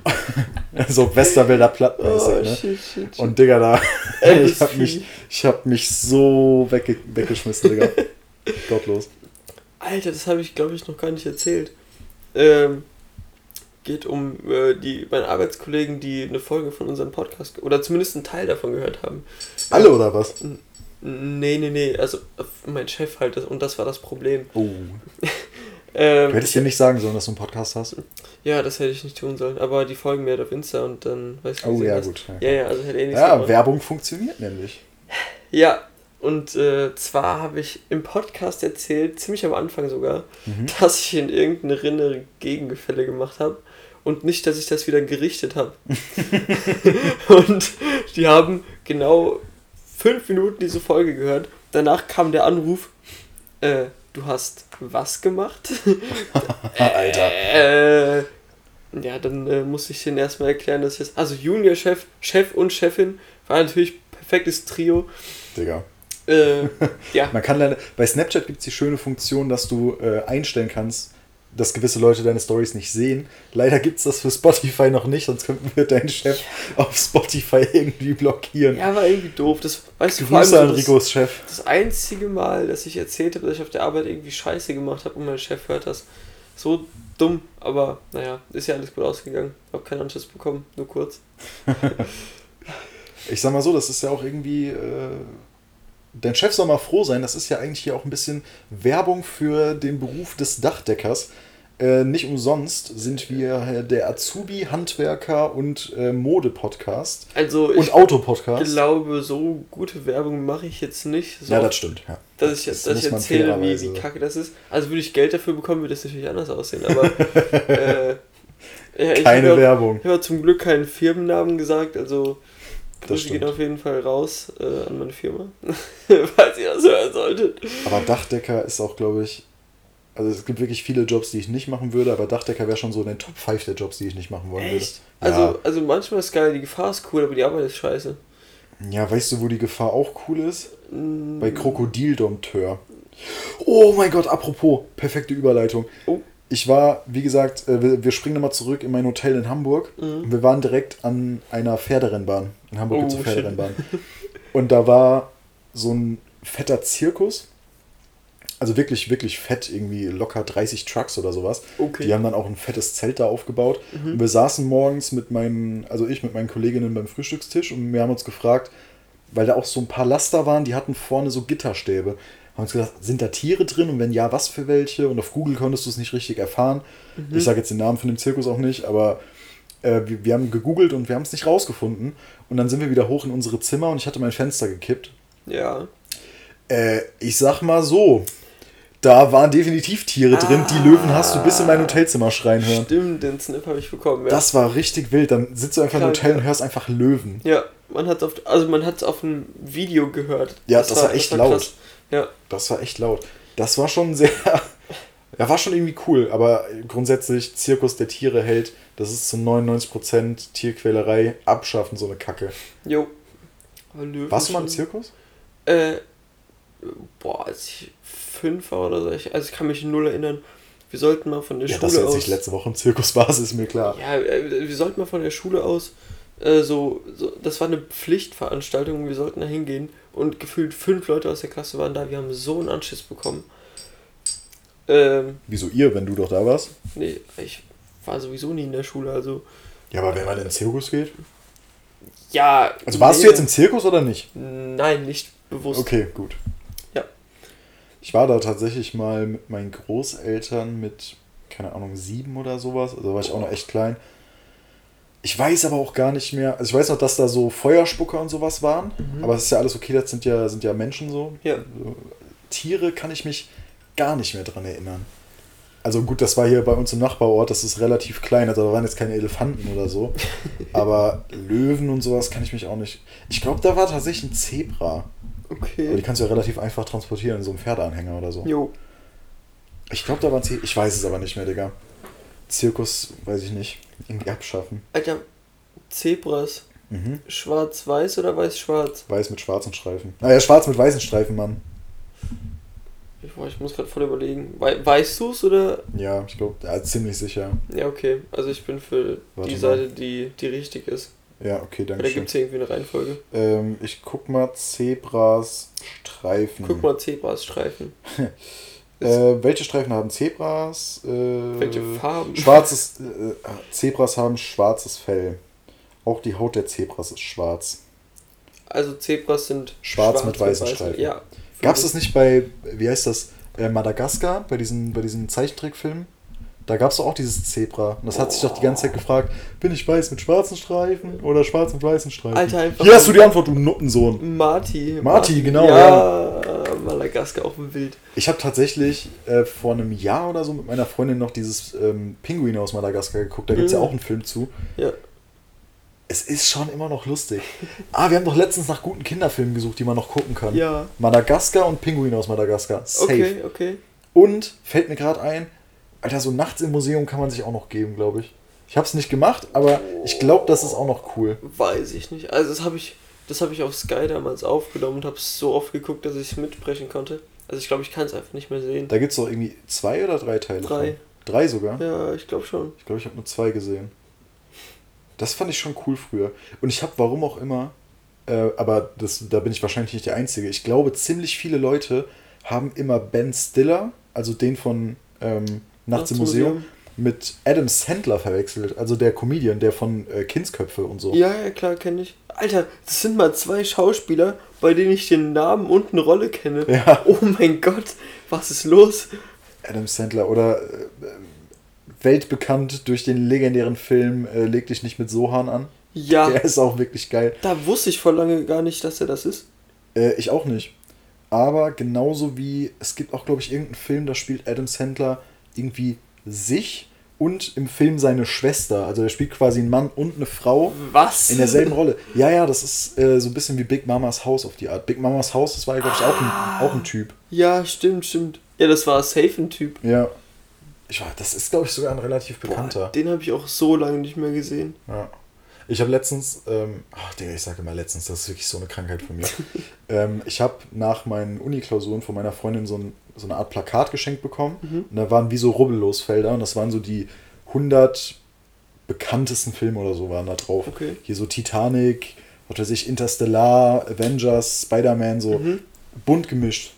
(laughs) so Westerwälder Plattmäßig, Oh, ne? shit, shit, shit. Und Digga, da, (laughs) ich hab Vieh. mich, ich hab mich so wegge weggeschmissen, Digga. (laughs) Gottlos. Alter, das habe ich, glaube ich, noch gar nicht erzählt. Ähm, geht um äh, die meine Arbeitskollegen, die eine Folge von unserem Podcast oder zumindest einen Teil davon gehört haben. Alle oder was? Nee, nee, nee, also mein Chef halt, das, und das war das Problem. Oh. (laughs) Ähm, Du hättest dir nicht sagen sollen, dass du einen Podcast hast. ja, das hätte ich nicht tun sollen, aber die folgen mir halt auf Insta und dann weiß ich Oh ja, gut. Ja, ja, also hätte eh nichts Ja, gemacht. Werbung funktioniert nämlich. Ja, und äh, zwar habe ich im Podcast erzählt, ziemlich am Anfang sogar, Mhm. dass ich in irgendeine Rinne Gegengefälle gemacht habe und nicht, dass ich das wieder gerichtet habe. (laughs) und die haben genau fünf Minuten diese Folge gehört. Danach kam der Anruf, äh, du hast was gemacht? (laughs) Alter. Äh, ja, dann äh, musste ich denen erstmal erklären, dass jetzt, also Junior-Chef, Chef und Chefin, war natürlich perfektes Trio. Digga. Äh, ja. (laughs) Man kann leider, bei Snapchat gibt es die schöne Funktion, dass du äh, einstellen kannst, dass gewisse Leute deine Stories nicht sehen. Leider gibt es das für Spotify noch nicht, sonst könnten wir deinen Chef auf Spotify (laughs) irgendwie blockieren. Ja, war irgendwie doof. Das weißt du vor allem Grüße an das, Ricos Chef. das einzige Mal, dass ich erzählt habe, dass ich auf der Arbeit irgendwie Scheiße gemacht habe und mein Chef hört das. So dumm, aber naja, ist ja alles gut ausgegangen. Hab keinen Anschluss bekommen, nur kurz. (laughs) Ich sag mal so, das ist ja auch irgendwie. Äh, dein Chef soll mal froh sein, das ist ja eigentlich hier auch ein bisschen Werbung für den Beruf des Dachdeckers. Äh, nicht umsonst sind wir äh, der Azubi, Handwerker und äh, Mode-Podcast Also ich und Auto-Podcast. glaube, so gute Werbung mache ich jetzt nicht. So, Ja, das stimmt. Ja. dass ich, das dass ich erzähle, wie, wie kacke das ist. Also würde ich Geld dafür bekommen, würde das natürlich anders aussehen. Aber (laughs) äh, ja, ich Keine habe Werbung. hab zum Glück keinen Firmennamen gesagt, also Das Grüße gehen auf jeden Fall raus äh, an meine Firma, (laughs) falls ihr das hören solltet. Aber Dachdecker ist auch, glaube ich. Also es gibt wirklich viele Jobs, die ich nicht machen würde, aber Dachdecker wäre schon so in den Top 5 der Jobs, die ich nicht machen wollen Echt? würde. Also, also manchmal ist geil, die Gefahr ist cool, aber die Arbeit ist scheiße. Ja. ja, weißt du, wo die Gefahr auch cool ist? Mm, Bei Krokodildompteur. Oh mein Gott, apropos, perfekte Überleitung. Oh. Ich war, wie gesagt, äh, wir, wir springen nochmal zurück in mein Hotel in Hamburg. Mhm. Wir waren direkt an einer Pferderennbahn. In Hamburg Oh, gibt es eine. Pferderennbahn. Und da war so ein fetter Zirkus. Also wirklich, wirklich fett, irgendwie locker 30 Trucks oder sowas. Okay. Die haben dann auch ein fettes Zelt da aufgebaut. Mhm. Und wir saßen morgens mit meinen, also ich mit meinen Kolleginnen beim Frühstückstisch und wir haben uns gefragt, weil da auch so ein paar Laster waren, die hatten vorne so Gitterstäbe. Haben uns gedacht, sind da Tiere drin und wenn ja, was für welche? Und auf Google konntest du es nicht richtig erfahren. Mhm. Ich sage jetzt den Namen von dem Zirkus auch nicht, aber äh, wir, wir haben gegoogelt und wir haben es nicht rausgefunden. Und dann sind wir wieder hoch in unsere Zimmer und ich hatte mein Fenster gekippt. Ja. Äh, ich sag mal so, da waren definitiv Tiere drin. Die Löwen hast du bis in mein Hotelzimmer schreien hören. Stimmt, den Snap habe ich bekommen, ja. Das war richtig wild. Dann sitzt du einfach im Krank, Hotel ja. und hörst einfach Löwen. ja, man hat auf, also man hat es auf einem Video gehört. Ja, das war echt laut. krass. Ja, Das war echt laut. Das war schon sehr. (laughs) Ja, war schon irgendwie cool, aber grundsätzlich Zirkus der Tiere hält, das ist zu 99% Tierquälerei, abschaffen so eine Kacke. jo. Löwen Warst du mal im Zirkus? Äh, boah, als ich fünf war oder so, ich, also ich kann mich null erinnern. wir sollten mal von der Ja, Schule jetzt aus. nicht letzte Woche im Zirkus warst, ist mir klar. Ja, äh, wir sollten mal von der Schule aus äh, so, so, das war eine Pflichtveranstaltung, wir sollten da hingehen und gefühlt fünf Leute aus der Klasse waren da, wir haben so einen Anschiss bekommen. Ähm, Wieso ihr, wenn du doch da warst? nee, ich war sowieso nie in der Schule, also. Ja, aber wenn man in den Zirkus geht. Ja. Also warst nee, du jetzt im Zirkus oder nicht? Nein, nicht bewusst. Okay, gut. Ich war da tatsächlich mal mit meinen Großeltern mit, keine Ahnung, sieben oder sowas. Also war ich auch noch echt klein. Ich weiß aber auch gar nicht mehr. Also ich weiß noch, dass da so Feuerspucker und sowas waren. Mhm. Aber es ist ja alles okay, das sind ja, sind ja Menschen so. Ja. So, Tiere kann ich mich gar nicht mehr dran erinnern. Also gut, das war hier bei uns im Nachbarort, das ist relativ klein, also da waren jetzt keine Elefanten oder so. (laughs) Aber Löwen und sowas kann ich mich auch nicht. Ich glaube, da war tatsächlich ein Zebra. Aber die Okay. kannst du ja relativ einfach transportieren in so einem Pferdeanhänger oder so. Jo. Ich glaube, da war ein Zebra. Ich weiß es aber nicht mehr, Digga. Zirkus, weiß ich nicht. Irgendwie abschaffen. Alter, Zebras. Mhm. Schwarz-weiß oder weiß-schwarz? Weiß mit schwarzen Streifen. Naja, schwarz mit weißen Streifen, Mann. Ich, boah, ich muss gerade voll überlegen. Wei weißt du es oder? Ja, ich glaube, ja, ziemlich sicher. Ja, okay. Also ich bin für Warte die mal. Seite, die, die richtig ist. Ja, okay, danke Oder gibt es irgendwie eine Reihenfolge? Ähm, ich guck mal Zebras Streifen. Guck mal, Zebras Streifen. (laughs) Äh, welche Streifen haben Zebras? Äh, Welche Farben? Schwarzes. Äh, Zebras haben schwarzes Fell. Auch die Haut der Zebras ist schwarz. Also Zebras sind Schwarz mit weißen Streifen. Ja. Gab es das nicht bei, wie heißt das, äh, Madagaskar, bei diesen, bei diesen Zeichentrickfilmen? Da gab es doch auch dieses Zebra. Und das hat sich doch die ganze Zeit gefragt, bin ich weiß mit schwarzen Streifen oder schwarz mit weißen Streifen? Alter, einfach Hier hast du die Antwort, du Nuttensohn. Marty. Marty, genau, Ja, Madagaskar auf dem Wild. Ich habe tatsächlich äh, vor einem Jahr oder so mit meiner Freundin noch dieses ähm, Pinguin aus Madagaskar geguckt. Da gibt es ja Mhm. auch einen Film zu. Ja. Es ist schon immer noch lustig. Ah, wir haben doch letztens nach guten Kinderfilmen gesucht, die man noch gucken kann. Ja. Madagaskar und Pinguin aus Madagaskar. Safe. Okay, okay. Und fällt mir gerade ein, Alter, so nachts im Museum kann man sich auch noch geben, glaube ich. Ich habe es nicht gemacht, aber ich glaube, das ist auch noch cool. Weiß ich nicht. Also das habe ich, das habe ich auf Sky damals aufgenommen und habe es so oft geguckt, dass ich es mitsprechen konnte. Also ich glaube, ich kann es einfach nicht mehr sehen. Da gibt es doch irgendwie zwei oder drei Teile. Drei. Von. Drei sogar? Ja, ich glaube schon. Ich glaube, ich habe nur zwei gesehen. Das fand ich schon cool früher. Und ich habe, warum auch immer, äh, aber das, da bin ich wahrscheinlich nicht der Einzige. Ich glaube, ziemlich viele Leute haben immer Ben Stiller, also den von ähm, Nachts im Museum, mit Adam Sandler verwechselt. Also der Comedian, der von äh, Kindsköpfe und so. Ja, ja, klar, kenne ich. Alter, das sind mal zwei Schauspieler, bei denen ich den Namen und eine Rolle kenne. Ja. Oh mein Gott, was ist los? Adam Sandler oder äh, weltbekannt durch den legendären Film äh, Leg dich nicht mit Sohan an. Ja, Der ist auch wirklich geil. da wusste ich vor lange gar nicht, dass er das ist. Äh, ich auch nicht. Aber genauso wie, es gibt auch, glaube ich, irgendeinen Film, da spielt Adam Sandler irgendwie sich und im Film seine Schwester. Also er spielt quasi einen Mann und eine Frau Was? in derselben Rolle. Ja, ja, das ist äh, so ein bisschen wie Big Mamas Haus auf die Art. Big Mamas Haus, das war ja, glaube ich, auch ein, auch ein Typ. Ja, stimmt, stimmt. Ja, das war safe ein Typ. Ja. Ich war, das ist, glaube ich, sogar ein relativ Boah, bekannter. den habe ich auch so lange nicht mehr gesehen. Ja. Ich habe letztens, ähm, ach Digga, ich sage immer letztens, das ist wirklich so eine Krankheit von mir. (laughs) ähm, ich habe nach meinen Uni-Klausuren von meiner Freundin so, ein, so eine Art Plakat geschenkt bekommen. Mhm. Und da waren wie so Rubbellosfelder und das waren so die 100 bekanntesten Filme oder so waren da drauf. Okay. Hier so Titanic, was weiß ich, Interstellar, Avengers, Spider-Man, so Mhm. bunt gemischt.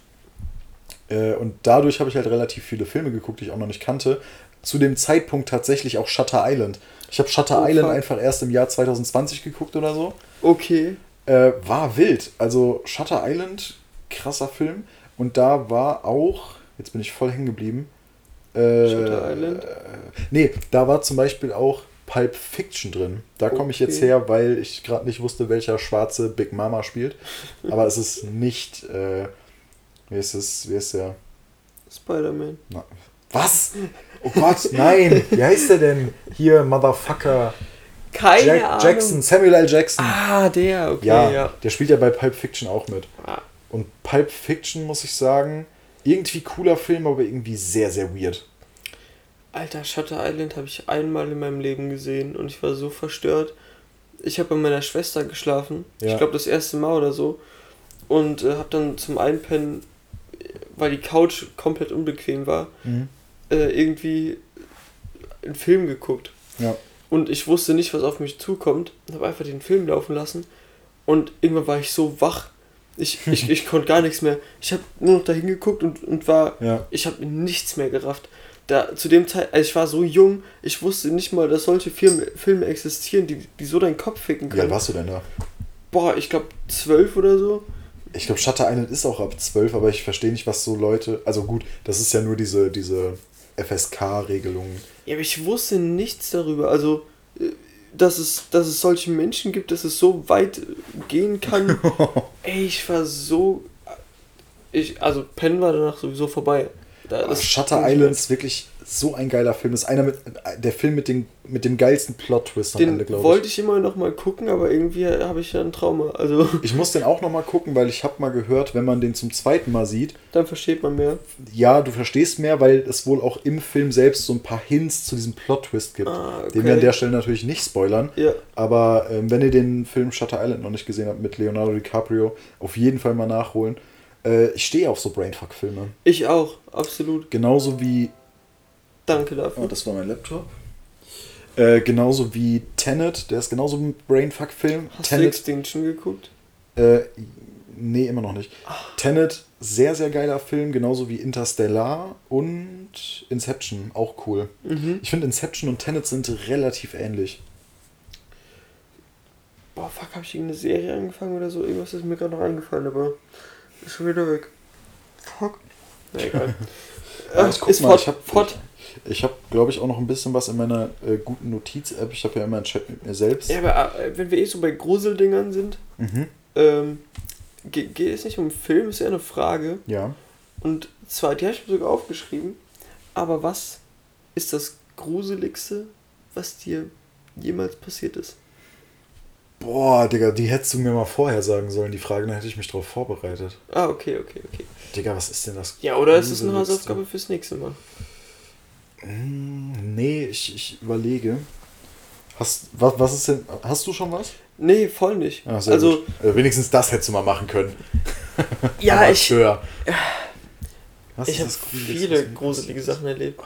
Äh, und dadurch habe ich halt relativ viele Filme geguckt, die ich auch noch nicht kannte. Zu dem Zeitpunkt tatsächlich auch Shutter Island. Ich habe Shutter Oh, Island fuck. einfach erst im Jahr 2020 geguckt oder so. Okay. Äh, war wild. Also Shutter Island, krasser Film. Und da war auch, jetzt bin ich voll hängen geblieben. Äh, Shutter Island? Äh, nee, da war zum Beispiel auch Pulp Fiction drin. Da komme ich jetzt her, weil ich gerade nicht wusste, welcher schwarze Big Mama spielt. (laughs) Aber es ist nicht, äh, wie ist es, wie ist der? Spider-Man. Was? Oh Gott, nein! Wie heißt der denn? Hier, Motherfucker. Keine Jack, Ahnung. Jackson, Samuel L. Jackson. Ah, der, okay, ja, ja. der spielt ja bei Pulp Fiction auch mit. Ah, Und Pulp Fiction, muss ich sagen, irgendwie cooler Film, aber irgendwie sehr, sehr weird. Alter, Shutter Island habe ich einmal in meinem Leben gesehen und ich war so verstört. Ich habe bei meiner Schwester geschlafen. Ja. Ich glaube das erste Mal oder so. Und äh, habe dann zum Einpennen, weil die Couch komplett unbequem war, äh, irgendwie einen Film geguckt. Ja. Und ich wusste nicht, was auf mich zukommt. Habe einfach den Film laufen lassen. Und irgendwann war ich so wach. Ich, ich, (laughs) ich konnte gar nichts mehr. Ich habe nur noch dahin geguckt und, und war. Ja. Ich habe nichts mehr gerafft. Da, zu dem Zeit, also ich war so jung, ich wusste nicht mal, dass solche Filme, Filme existieren, die, die so deinen Kopf ficken Wie alt können. warst du denn da? Boah, ich glaube zwölf oder so. Ich glaube, Shutter Island ist auch ab 12, aber ich verstehe nicht, was so Leute. Also gut, das ist ja nur diese, diese FSK-Regelung. Ja, aber ich wusste nichts darüber. Also, äh, dass es, dass es solche Menschen gibt, dass es so weit gehen kann. (laughs) Ey, ich war so. Ich, also, Penn war danach sowieso vorbei. Da, das- Shutter Island ist wirklich so ein geiler Film. Das ist einer mit der Film mit, den, mit dem geilsten Plot-Twist am Ende, glaube wollte ich. ich immer noch mal gucken, aber irgendwie habe ich ja ein Trauma. Also, (laughs) Ich muss den auch nochmal gucken, weil ich habe mal gehört, wenn man den zum zweiten Mal sieht, dann versteht man mehr. ja, du verstehst mehr, weil es wohl auch im Film selbst so ein paar Hints zu diesem Plot-Twist gibt. Ah, okay. Den wir an der Stelle natürlich nicht spoilern. Ja. Aber ähm, wenn ihr den Film Shutter Island noch nicht gesehen habt mit Leonardo DiCaprio, auf jeden Fall mal nachholen. Äh, ich stehe auf so Brainfuck-Filme. Ich auch, absolut. Genauso wie. Danke dafür. Oh, das war mein Laptop. Äh, genauso wie Tenet, der ist genauso ein Brainfuck-Film. Hast du Tenet, Extinction geguckt? äh, nee, immer noch nicht. Tenet, sehr, sehr geiler Film, genauso wie Interstellar und Inception, auch cool. Mhm. Ich finde Inception und Tenet sind relativ ähnlich. Boah, fuck, habe ich irgendeine Serie angefangen oder so? Irgendwas ist mir gerade noch eingefallen, aber ist schon wieder weg. Fuck. Na egal. (laughs) Ja, Äh, ich guck ist mal, fort, ich hab- fort. Ich habe, glaube ich, auch noch ein bisschen was in meiner äh, guten Notiz-App. Ich habe ja immer einen Chat mit mir selbst. Ja, aber äh, wenn wir eh so bei Gruseldingern sind, Mhm. ähm, ge- geht es nicht um Film, ist eher eine Frage. Ja. Und zwar, die habe ich mir sogar aufgeschrieben. Aber was ist das Gruseligste, was dir jemals passiert ist? Boah, Digga, die hättest du mir mal vorher sagen sollen, die Frage, dann hätte ich mich darauf vorbereitet. Ah, okay, okay, okay. Digga, was ist denn das? Ja, oder ist es eine? Hausaufgabe fürs nächste Mal? Hm, nee, ich, ich überlege. Hast, was, was ist denn, hast du schon was? Nee, voll nicht. Sehr also. Äh, wenigstens das hättest du mal machen können. (laughs) ja, ich, Amateur. Was ich habe viele gruselige? Sachen erlebt.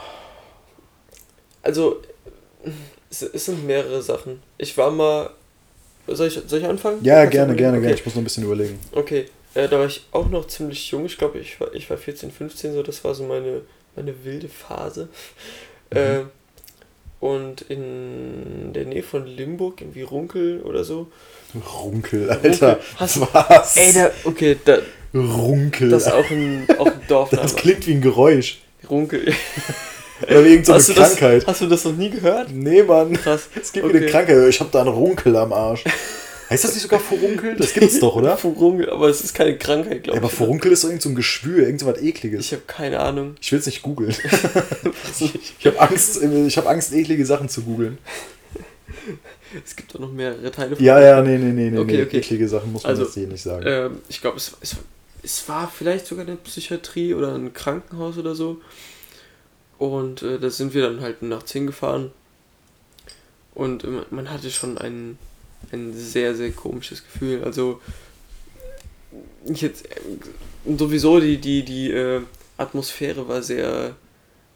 Also, es, es sind mehrere Sachen. Ich war mal. Soll ich, soll ich anfangen? Ja, gerne, gerne, okay. gerne. Ich muss noch ein bisschen überlegen. Okay, äh, da war ich auch noch ziemlich jung. Ich glaube, ich war, ich war 14, 15, so das war so meine, meine wilde Phase. Mhm. Äh, und in der Nähe von Limburg, irgendwie Runkel oder so. Runkel, Alter. Hast- was? Ey, da, okay, da, Runkel. das ist auch ein, auch ein Dorfname. (laughs) das klingt wie ein Geräusch. Runkel. (laughs) Oder wie irgendeine hast, du das, Krankheit. hast du das noch nie gehört? Nee, Mann. Krass. Es gibt mir eine Krankheit. Ich habe da einen Runkel am Arsch. Heißt das nicht sogar Furunkel? Das gibt's doch, oder? (laughs) Furunkel, aber es ist keine Krankheit, Ja, glaube aber ich. Furunkel ist doch irgend so ein Geschwür, irgend so was ekliges. Ich habe keine Ahnung. Ich will es nicht googeln. (laughs) (laughs) Ich habe Angst, ich habe Angst, eklige Sachen zu googeln. Es gibt auch noch mehrere Teile von Ja, ja, nee, nee, nee, nee. Okay, nee. okay. Eklige Sachen muss man Also, jetzt hier nicht sagen. Ähm, ich glaube, es, es, es war vielleicht sogar eine Psychiatrie oder ein Krankenhaus oder so. Und äh, da sind wir dann halt nachts hingefahren. Und äh, man hatte schon ein, ein sehr, sehr komisches Gefühl. Also, ich jetzt, äh, sowieso die, die, die äh, Atmosphäre war sehr,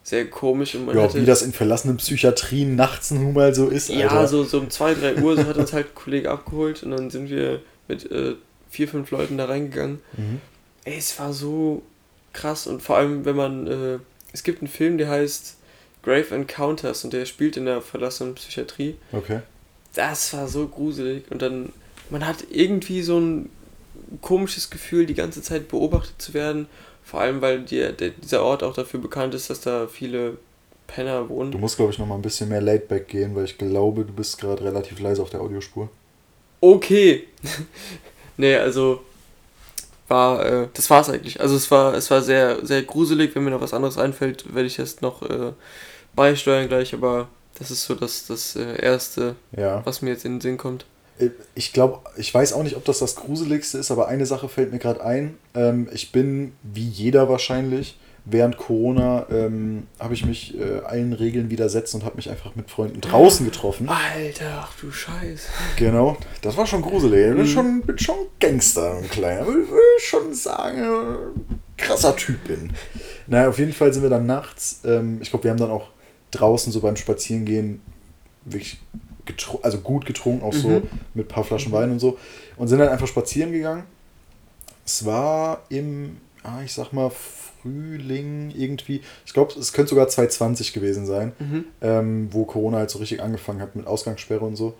sehr komisch. Und man ja, hatte, wie das in verlassenen Psychiatrien nachts nun mal so ist, Alter. ja, so, so um 2, 3 Uhr so hat uns (laughs) halt ein Kollege abgeholt und dann sind wir mit äh, vier, fünf Leuten da reingegangen. Mhm. Ey, es war so krass und vor allem, wenn man. Es gibt einen Film, der heißt Grave Encounters und der spielt in der verlassenen Psychiatrie. Okay. Das war so gruselig und dann. Man hat irgendwie so ein komisches Gefühl, die ganze Zeit beobachtet zu werden. Vor allem, weil die, der, dieser Ort auch dafür bekannt ist, dass da viele Penner wohnen. Du musst, glaube ich, noch mal ein bisschen mehr Laidback gehen, weil ich glaube, du bist gerade relativ leise auf der Audiospur. Okay. (laughs) nee, also war, äh, das war's eigentlich. Also es war, es war sehr, sehr gruselig. Wenn mir noch was anderes einfällt, werde ich das noch äh, beisteuern gleich, aber das ist so das, das äh, Erste, Ja. was mir jetzt in den Sinn kommt. Ich glaube, ich weiß auch nicht, ob das das Gruseligste ist, aber eine Sache fällt mir gerade ein. Ähm, ich bin, wie jeder wahrscheinlich, während Corona ähm, habe ich mich äh, allen Regeln widersetzt und habe mich einfach mit Freunden draußen getroffen. Alter, ach du Scheiße. Genau, das war schon gruselig. Ich bin Mhm. schon, bin schon Gangster, ein kleiner. Ich will schon sagen, äh, krasser Typ bin. Naja, auf jeden Fall sind wir dann nachts, ähm, ich glaube, wir haben dann auch draußen so beim Spazierengehen wirklich also gut getrunken, auch so Mhm. mit ein paar Flaschen Wein und so. Und sind dann einfach spazieren gegangen. Es war im, ah, ich sag mal, Frühling irgendwie. Ich glaube, es könnte sogar 2020 gewesen sein, Mhm. ähm, wo Corona halt so richtig angefangen hat mit Ausgangssperre und so.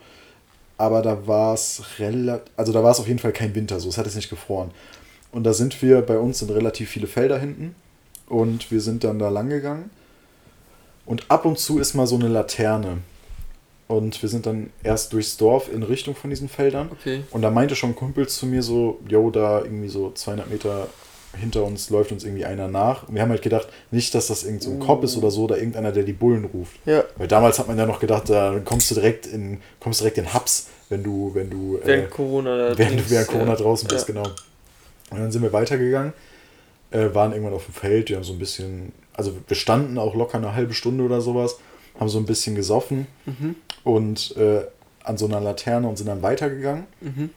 Aber da war es relativ, also da war es auf jeden Fall kein Winter, so es hat jetzt nicht gefroren. Und da sind wir, bei uns sind relativ viele Felder hinten und wir sind dann da lang gegangen. Und ab und zu ist mal so eine Laterne. Und wir sind dann erst durchs Dorf in Richtung von diesen Feldern. Okay. Und da meinte schon ein Kumpel zu mir so, yo, da irgendwie so 200 Meter hinter uns läuft uns irgendwie einer nach. Und wir haben halt gedacht, nicht, dass das irgend so ein Cop ist oder so, oder irgendeiner, der die Bullen ruft. Ja. Weil damals hat man ja noch gedacht, da kommst du direkt in, kommst direkt in Haps, wenn du, wenn du, Während äh, Corona. während, Dings, während Corona ja. draußen bist, Ja. genau. Und dann sind wir weitergegangen, äh, waren irgendwann auf dem Feld, wir haben so ein bisschen, also wir standen auch locker eine halbe Stunde oder sowas, haben so ein bisschen gesoffen Mhm. und äh, an so einer Laterne und sind dann weitergegangen. Mhm.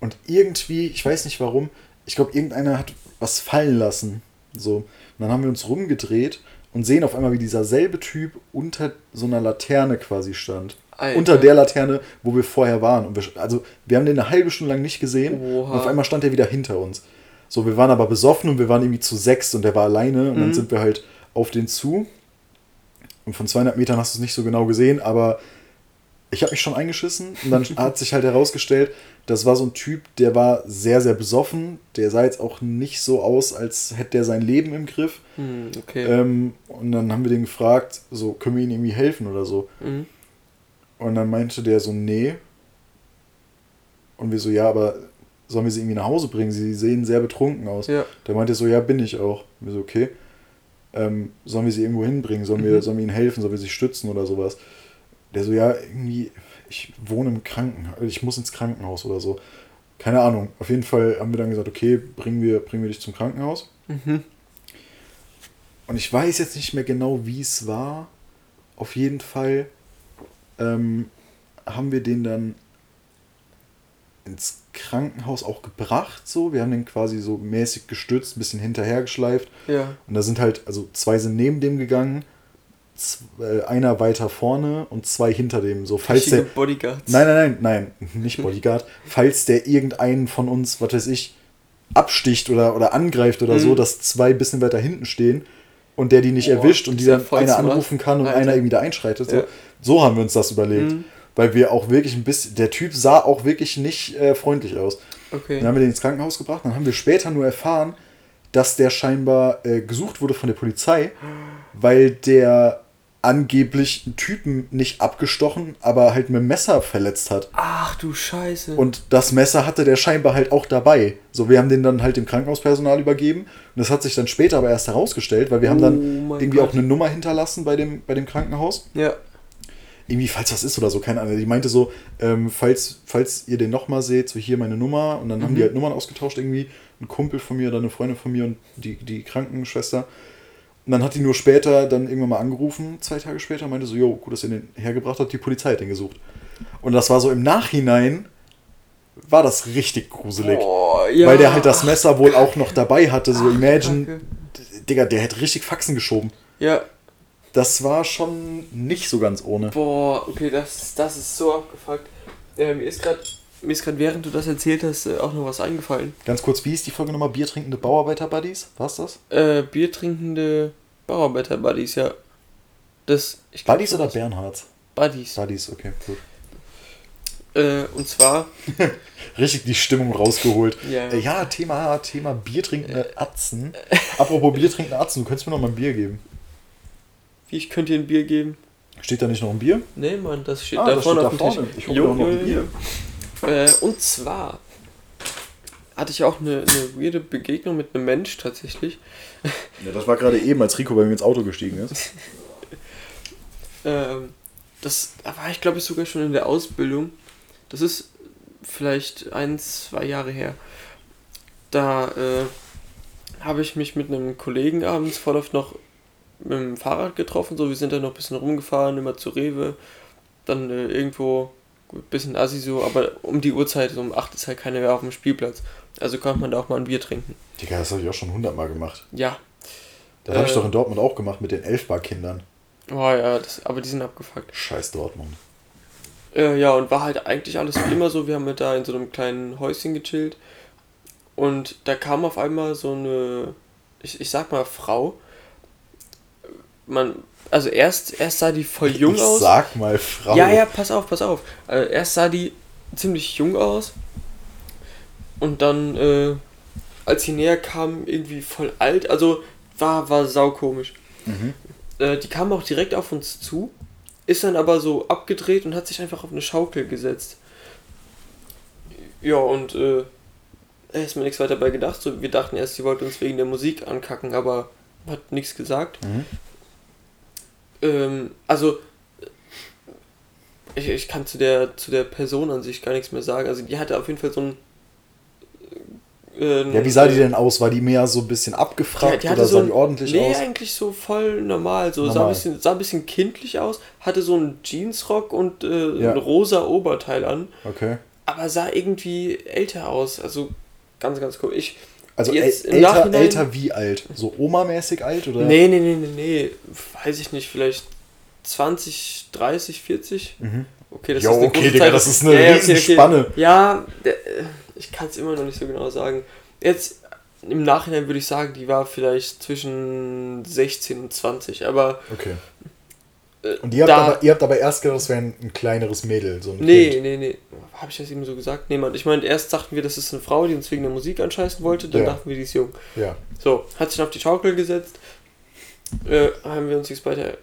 Und irgendwie, ich weiß nicht warum, ich glaube, irgendeiner hat was fallen lassen. So. Und dann haben wir uns rumgedreht und sehen auf einmal, wie dieser selbe Typ unter so einer Laterne quasi stand. Alter. Unter der Laterne, wo wir vorher waren. Und wir, also, wir haben den eine halbe Stunde lang nicht gesehen. Oha. Und auf einmal stand er wieder hinter uns. So, wir waren aber besoffen und wir waren irgendwie zu sechs und der war alleine. Und dann Mhm. sind wir halt auf den zu. Und von 200 Metern hast du es nicht so genau gesehen, aber ich habe mich schon eingeschissen. Und dann (laughs) hat sich halt herausgestellt, das war so ein Typ, der war sehr, sehr besoffen. Der sah jetzt auch nicht so aus, als hätte der sein Leben im Griff. Hm, okay. Ähm, und dann haben wir den gefragt, so, können wir ihm irgendwie helfen oder so. Mhm. Und dann meinte der so, nee. Und wir so, ja, aber sollen wir sie irgendwie nach Hause bringen? Sie sehen sehr betrunken aus. Ja. Der meinte so, ja, bin ich auch. Und wir so, okay. Ähm, sollen wir sie irgendwo hinbringen? Sollen wir, Mhm. sollen wir ihnen helfen? Sollen wir sie stützen oder sowas? Der so, ja, irgendwie, ich wohne im Krankenhaus, ich muss ins Krankenhaus oder so. Keine Ahnung. Auf jeden Fall haben wir dann gesagt, okay, bringen wir, bringen wir dich zum Krankenhaus. Mhm. Und ich weiß jetzt nicht mehr genau, wie es war. Auf jeden Fall ähm, haben wir den dann ins Krankenhaus auch gebracht. So, wir haben den quasi so mäßig gestützt, ein bisschen hinterhergeschleift. Ja. Und da sind halt, also zwei sind neben dem gegangen, einer weiter vorne und zwei hinter dem. So, falls Richtige der. Bodyguards. Nein, nein, nein, nein, nicht (laughs) Bodyguard. Falls der irgendeinen von uns, was weiß ich, absticht oder, oder angreift oder so, Mhm. dass zwei ein bisschen weiter hinten stehen und der die nicht Boah, erwischt und die dann einer anrufen kann und Alter. einer irgendwie da einschreitet. So. Ja. so haben wir uns das überlegt. Mhm. Weil wir auch wirklich ein bisschen, der Typ sah auch wirklich nicht äh, freundlich aus. Okay. Dann haben wir den ins Krankenhaus gebracht. Dann haben wir später nur erfahren, dass der scheinbar äh, gesucht wurde von der Polizei, weil der angeblich einen Typen nicht abgestochen, aber halt mit dem Messer verletzt hat. Ach du Scheiße. Und das Messer hatte der scheinbar halt auch dabei. So, wir haben den dann halt dem Krankenhauspersonal übergeben. Und das hat sich dann später aber erst herausgestellt, weil wir haben Oh dann irgendwie Gott. auch eine Nummer hinterlassen bei dem, bei dem Krankenhaus ja. irgendwie, falls das ist oder so, keine Ahnung. Die meinte so, ähm, falls, falls ihr den nochmal seht, so hier meine Nummer. Und dann haben Mhm. die halt Nummern ausgetauscht irgendwie. Ein Kumpel von mir oder eine Freundin von mir und die, die Krankenschwester. Und dann hat die nur später dann irgendwann mal angerufen, zwei Tage später, meinte so, jo, gut, dass ihr den hergebracht habt, die Polizei hat den gesucht. Und das war so im Nachhinein, war das richtig gruselig. Boah, ja. Weil der halt das Messer wohl auch noch dabei hatte. So, Ach, imagine, Kacke. Digga, der hätte richtig Faxen geschoben. Ja. Das war schon nicht so ganz ohne. Boah, okay, das, das ist so abgefuckt. Äh, mir ist gerade, mir ist gerade, während du das erzählt hast, äh, auch noch was eingefallen. Ganz kurz, wie hieß die Folge nochmal? Bier trinkende Bauarbeiter-Buddies? War's das? Äh, biertrinkende Bauarbeiter-Buddies, ja. Das, ich glaub, Buddies oder sowas. Bernhards? Buddies. Buddies, okay, gut. Äh, und zwar, (laughs) Richtig die Stimmung rausgeholt. Ja. Äh, ja Thema, Thema Bier trinkende Atzen. (laughs) Apropos Bier trinkende Atzen, du könntest mir noch mal ein Bier geben. wie ich könnte dir ein Bier geben? Steht da nicht noch ein Bier? Nee, Mann, das steht Ah, da das vorne steht auf da dem vorne. Tisch. Ich hol mir auch noch ein Bier. Äh, und zwar hatte ich auch eine, eine weirde Begegnung mit einem Mensch tatsächlich. Ja, das war gerade eben, als Rico bei mir ins Auto gestiegen ist. (laughs) Ähm, das, da war ich glaube ich sogar schon in der Ausbildung. Das ist vielleicht ein, zwei Jahre her. Da äh, habe ich mich mit einem Kollegen abends voll oft noch mit dem Fahrrad getroffen. So, wir sind dann noch ein bisschen rumgefahren, immer zu Rewe. Dann äh, irgendwo, gut, bisschen assi so, aber um die Uhrzeit, so um 8 ist halt keiner mehr auf dem Spielplatz. Also konnte man da auch mal ein Bier trinken. Digga, das habe ich auch schon hundertmal gemacht. Ja. Das habe ich Äh. doch in Dortmund auch gemacht mit den Elfbar-Kindern. Oh ja, das, aber die sind abgefuckt. Scheiß Dortmund. Äh, ja, und war halt eigentlich alles wie immer so. Wir haben halt da in so einem kleinen Häuschen gechillt. Und da kam auf einmal so eine, ich, ich sag mal, Frau. Man, also erst, erst sah die voll jung ich aus. sag mal, Frau. Ja, ja, pass auf, pass auf. Äh, erst sah die ziemlich jung aus. Und dann, äh, als sie näher kam, irgendwie voll alt. Also war, war saukomisch. Mhm. Äh, die kam auch direkt auf uns zu, ist dann aber so abgedreht und hat sich einfach auf eine Schaukel gesetzt. Ja, und äh, erstmal nichts weiter bei gedacht. So, wir dachten erst, sie wollte uns wegen der Musik ankacken, aber hat nichts gesagt. Mhm. Ähm, also, ich, ich kann zu der, zu der Person an sich gar nichts mehr sagen. Also, die hatte auf jeden Fall so ein. Äh, Ja, wie sah die denn aus? War die mehr so ein bisschen abgefragt die hatte oder so sah die ordentlich nee, aus? eigentlich so voll normal. So Sah, ein Normal. bisschen, sah ein bisschen kindlich aus, hatte so einen Jeansrock und äh, Ja. ein rosa Oberteil an, Okay. aber sah irgendwie älter aus. Also ganz, ganz cool. Ich, Also Jetzt äl älter, älter wie alt? So Oma-mäßig alt oder? nee, nee, nee, nee, nee, weiß ich nicht, vielleicht 20, 30, 40? Mhm. Okay, das Jo, ist eine okay, große Digga, Zeit. das ist eine Riesenspanne. Ja, der, äh, ich kann es immer noch nicht so genau sagen. Jetzt im Nachhinein würde ich sagen, die war vielleicht zwischen 16 und 20, aber Okay. äh, Und ihr habt, da, aber, ihr habt aber erst gedacht, das wäre ein, ein kleineres Mädel. So ein Nee, Kind. nee, nee. Habe ich das eben so gesagt? Nee, Mann. Ich meine, erst dachten wir, das ist eine Frau, die uns wegen der Musik anscheißen wollte, dann Ja. dachten wir, die ist jung. Ja. So, hat sich dann auf die Schaukel gesetzt, äh, haben wir uns nichts weiter,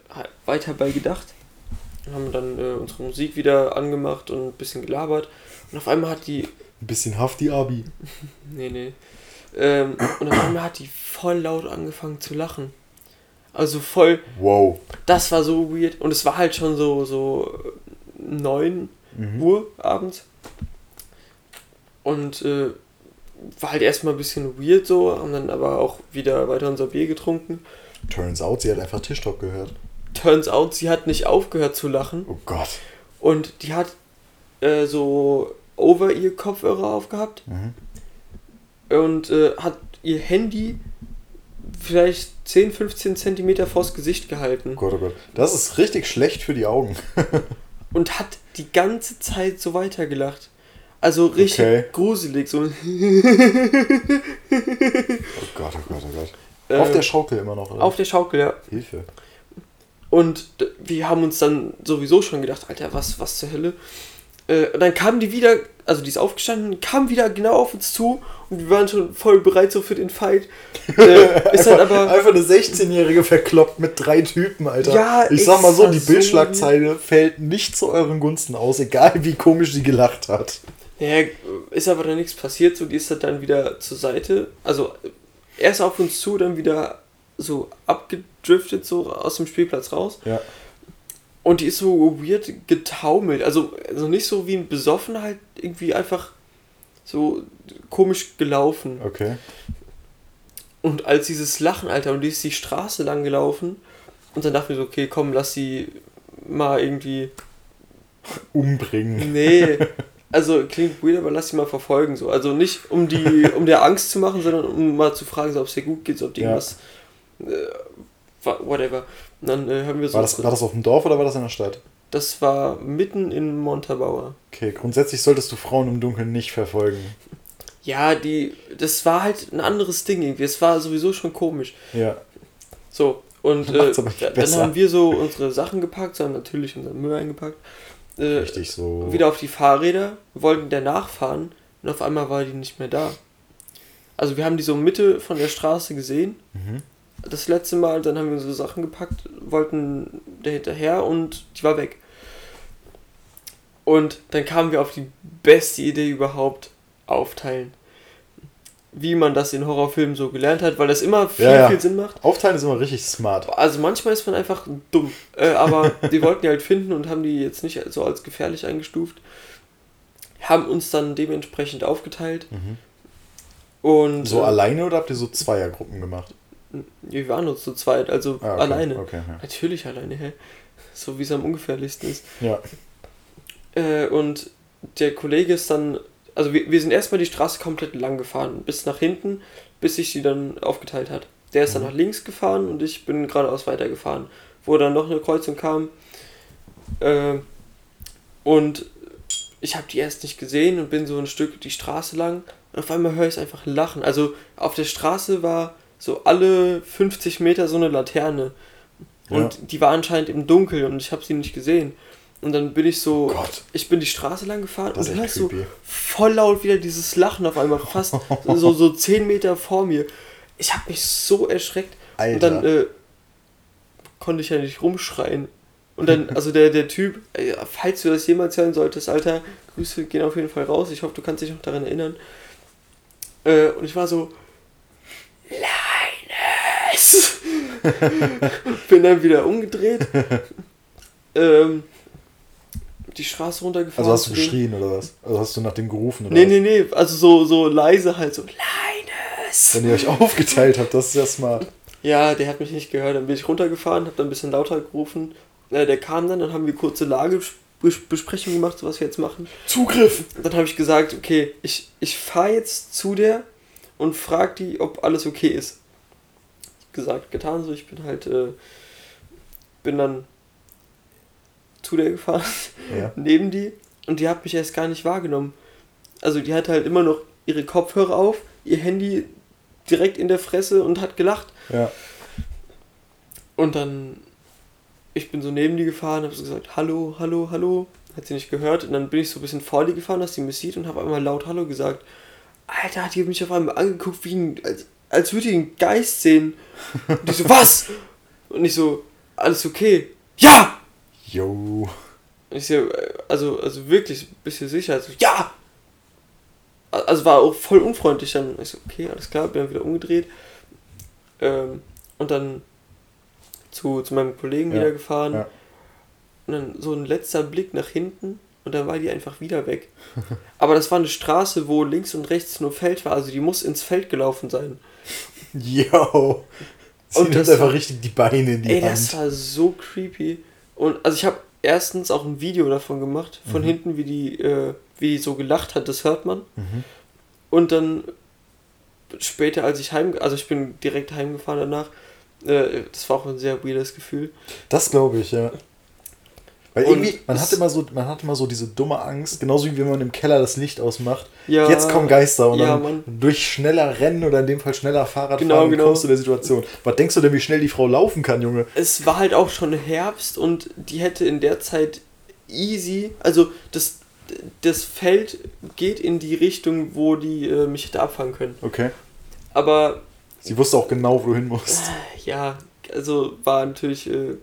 weiter bei gedacht. Haben dann äh, unsere Musik wieder angemacht und ein bisschen gelabert. Und auf einmal hat die. Ein bisschen Hafti Abi. (laughs) Nee, nee. Ähm, und auf einmal hat die voll laut angefangen zu lachen. Also voll. Wow. Das war so weird. Und es war halt schon so, so 9 Mhm. Uhr abends. Und äh, war halt erstmal ein bisschen weird so, haben dann aber auch wieder weiter unser Bier getrunken. Turns out, sie hat einfach Tischtalk gehört. Turns out, sie hat nicht aufgehört zu lachen Oh Gott. und die hat äh, so over ihr Kopfhörer aufgehabt Mhm. und äh, hat ihr Handy vielleicht 10, 15 Zentimeter vors Gesicht gehalten Oh Gott, oh Gott. Das ist richtig schlecht für die Augen. (laughs) und hat die ganze Zeit so weitergelacht. Also richtig Okay. gruselig. So, (laughs) Oh Gott, oh Gott, oh Gott. ähm, Auf der Schaukel immer noch, oder? auf der Schaukel, ja. Hilfe. Und wir haben uns dann sowieso schon gedacht, Alter, was, was zur Hölle? Äh, und dann kam die wieder, also die ist aufgestanden, kam wieder genau auf uns zu und wir waren schon voll bereit so für den Fight. Äh, (laughs) ist dann aber. Einfach eine 16-Jährige verkloppt mit drei Typen, Alter. Ja, ich sag mal so, die so Bildschlagzeile fällt nicht zu euren Gunsten aus, egal wie komisch sie gelacht hat. Ja, ist aber dann nichts passiert, so die ist halt dann wieder zur Seite. Also erst auf uns zu, dann wieder so abgedriftet, so aus dem Spielplatz raus. Ja. Und die ist so weird getaumelt. Also, also nicht so wie ein Besoffen, halt irgendwie einfach so komisch gelaufen. Okay. Und als dieses Lachen, Alter, und die ist die Straße lang gelaufen. Und dann dachten wir so, okay, komm, lass sie mal irgendwie. Umbringen. Nee. (laughs) Also klingt weird, aber lass sie mal verfolgen. so. Also nicht um die, um der Angst zu machen, sondern um mal zu fragen, so, ob es dir gut geht, so, ob die Ja. irgendwas. Äh, whatever. Und dann äh, hören wir so. War das, war das auf dem Dorf oder war das in der Stadt? das war mitten in Montabaur. Okay, grundsätzlich solltest du Frauen im Dunkeln nicht verfolgen. Ja, die. Das war halt ein anderes Ding irgendwie. Es war sowieso schon komisch. Ja. So, und (laughs) äh, dann besser. haben wir so unsere Sachen gepackt, so haben natürlich unseren Müll eingepackt. Äh, Richtig so. wieder auf die Fahrräder, wollten der nachfahren und auf einmal war die nicht mehr da. Also wir haben die so Mitte von der Straße gesehen, Mhm. Das letzte Mal, dann haben wir unsere Sachen gepackt, wollten der hinterher und die war weg. Und dann kamen wir auf die beste Idee überhaupt, aufteilen. Wie man das in Horrorfilmen so gelernt hat, weil das immer viel, Ja, ja. viel Sinn macht. Aufteilen ist immer richtig smart. Also manchmal ist man einfach dumm. Äh, aber (laughs) die wollten die halt finden und haben die jetzt nicht so als gefährlich eingestuft. Haben uns dann dementsprechend aufgeteilt. Mhm. Und So äh, alleine oder habt ihr so Zweiergruppen gemacht? Wir waren uns zu zweit, also Ah, okay. alleine. Okay, ja. Natürlich alleine, hä? So wie es am ungefährlichsten ist. ja. Äh, und der Kollege ist dann, also wir, wir sind erstmal die Straße komplett lang gefahren, bis nach hinten, bis sich die dann aufgeteilt hat. Der ist dann nach links gefahren und ich bin geradeaus weitergefahren. Wo dann noch eine Kreuzung kam. Äh, und ich habe die erst nicht gesehen und bin so ein Stück die Straße lang. Und auf einmal höre ich es einfach lachen. Also auf der Straße war so alle 50 Meter so eine Laterne. Und Ja. die war anscheinend im Dunkeln und ich habe sie nicht gesehen. Und dann bin ich so, Gott. ich bin die Straße lang gefahren Das und hörst so voll laut wieder dieses Lachen auf einmal, fast so, so 10 Meter vor mir. Ich habe mich so erschreckt. Und Alter. dann äh, konnte ich ja nicht rumschreien. Und dann, (laughs) also der, der Typ, äh, falls du das jemals hören solltest, Alter, Grüße gehen auf jeden Fall raus. Ich hoffe, du kannst dich noch daran erinnern. Äh, und ich war so, Linus! Bin dann wieder umgedreht. ähm, die Straße runtergefahren. Also hast du geschrien oder was? Also hast du nach dem gerufen oder Nee, was? nee, nee, also so, so leise halt so, Linus! Wenn ihr euch aufgeteilt habt, das ist ja smart. Ja, der hat mich nicht gehört. Dann bin ich runtergefahren, habe dann ein bisschen lauter gerufen. Äh, der kam dann, dann haben wir kurze Lagebesprechung gemacht, so was wir jetzt machen. Zugriff! Dann habe ich gesagt, okay, ich, ich fahre jetzt zu der und frage die, ob alles okay ist. Gesagt, getan, so ich bin halt, äh, bin dann zu der gefahren, Ja. (laughs) neben die und die hat mich erst gar nicht wahrgenommen. Also die hatte halt immer noch ihre Kopfhörer auf, ihr Handy direkt in der Fresse und hat gelacht. Ja. Und dann, ich bin so neben die gefahren, habe so gesagt, hallo, hallo, hallo. Hat sie nicht gehört. Und dann bin ich so ein bisschen vor die gefahren, dass sie mich sieht und habe einmal laut Hallo gesagt. Alter, hat die mich auf einmal angeguckt, wie ein, als, als würde die einen Geist sehen. Und die so, (laughs) was? Und ich so, alles okay? Ja! Yo. Und ich so, äh, also, also wirklich, bist du sicher? Also, ja! Also war auch voll unfreundlich dann. Ich so, okay, alles klar, bin dann wieder umgedreht. Ähm, und dann zu, zu meinem Kollegen Ja, wieder gefahren. ja. Und dann so ein letzter Blick nach hinten und dann war die einfach wieder weg. (laughs) Aber das war eine Straße, wo links und rechts nur Feld war, also die muss ins Feld gelaufen sein. Yo. (laughs) Sie Und nimmt das einfach war- richtig die Beine in die Ey, Hand. das war so creepy. Und also ich habe erstens auch ein Video davon gemacht, von Mhm. hinten, wie die, äh, wie die so gelacht hat, das hört man. Mhm. Und dann später, als ich heim, also ich bin direkt heimgefahren danach, äh, das war auch ein sehr weirdes Gefühl. Das glaube ich, ja. Weil Und irgendwie, man hat, immer so, man hat immer so diese dumme Angst, genauso wie wenn man im Keller das Licht ausmacht. Ja, Jetzt kommen Geister und ja, dann Mann. durch schneller Rennen oder in dem Fall schneller Fahrradfahren Genau, genau. kommst du der Situation. Was denkst du denn, wie schnell die Frau laufen kann, Junge? Es war halt auch schon Herbst und die hätte in der Zeit easy, also das, das Feld geht in die Richtung, wo die äh, mich hätte abfangen können. Okay. Aber Sie wusste auch genau, wo du hin musst. ja, also war natürlich äh,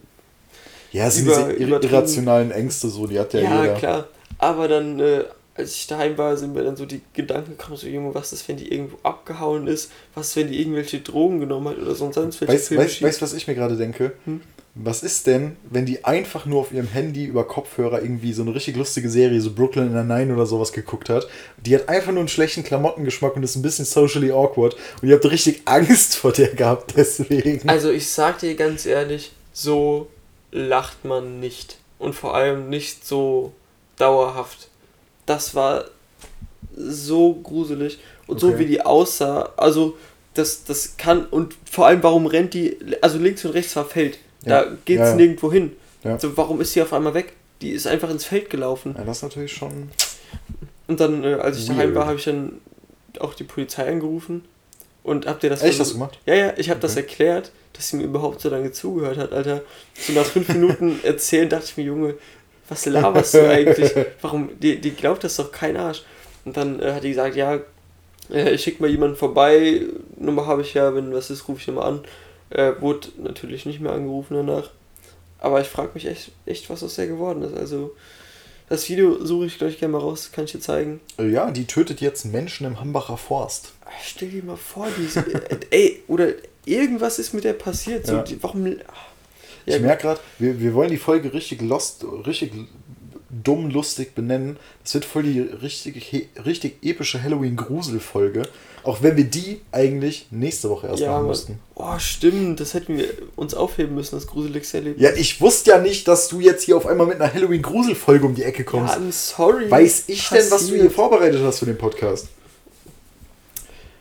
Ja, es sind Über- diese ir übertrieben. irrationalen Ängste so, die hat ja, Ja, jeder. klar. Aber dann, äh, als ich daheim war, sind mir dann so die Gedanken gekommen, so Junge, was ist, wenn die irgendwo abgehauen ist? Was ist, wenn die irgendwelche Drogen genommen hat oder sonst sonst welche Weißt du, Filme weißt, weißt, was ich mir gerade denke? Hm? Was ist denn, wenn die einfach nur auf ihrem Handy über Kopfhörer irgendwie so eine richtig lustige Serie, so Brooklyn Nine-Nine oder sowas geguckt hat? Die hat einfach nur einen schlechten Klamottengeschmack und ist ein bisschen socially awkward und ihr habt richtig Angst vor der gehabt (laughs) deswegen. Also ich sag dir ganz ehrlich, so lacht man nicht. Und vor allem nicht so dauerhaft. Das war so gruselig. Und so Okay. wie die aussah, also das, das kann, und vor allem warum rennt die, also links und rechts war Feld. Da Ja, geht's ja, ja. nirgendwo hin. Ja. So, warum ist sie auf einmal weg? Die ist einfach ins Feld gelaufen. Ja, das ist natürlich schon. Und dann, äh, als ich daheim war, habe ich dann auch die Polizei angerufen. Und habt ihr das Echt, du gemacht? Ja, ja, ich habe das Okay. erklärt, dass sie mir überhaupt so lange zugehört hat, Alter. So nach fünf Minuten (laughs) erzählen dachte ich mir, Junge, was laberst du eigentlich? Warum, die, die glaubt das doch kein Arsch. Und dann äh, hat die gesagt, ja, äh, ich schick mal jemanden vorbei, Nummer habe ich ja, wenn was ist, rufe ich nochmal an. Äh, wurde natürlich nicht mehr angerufen danach. Aber ich frage mich echt, echt, was aus der geworden ist. Also, das Video suche ich gleich gerne mal raus, kann ich dir zeigen. Äh, Ja, die tötet jetzt Menschen im Hambacher Forst. Stell dir mal vor, diese. äh, ey, oder irgendwas ist mit der passiert. So, Ja. die, warum. Ja, Ich merke gerade, wir, wir wollen die Folge richtig lost, richtig dumm lustig benennen. Das wird voll die richtig, richtig epische Halloween-Grusel-Folge. Auch wenn wir die eigentlich nächste Woche erst ja, machen Mann. mussten. Oh, stimmt. Das hätten wir uns aufheben müssen, das gruseligste Erlebnis. Ja, ich wusste ja nicht, dass du jetzt hier auf einmal mit einer Halloween-Grusel-Folge um die Ecke Ja, kommst. I'm sorry. Weiß ich denn, was du hier Passiert. vorbereitet hast für den Podcast?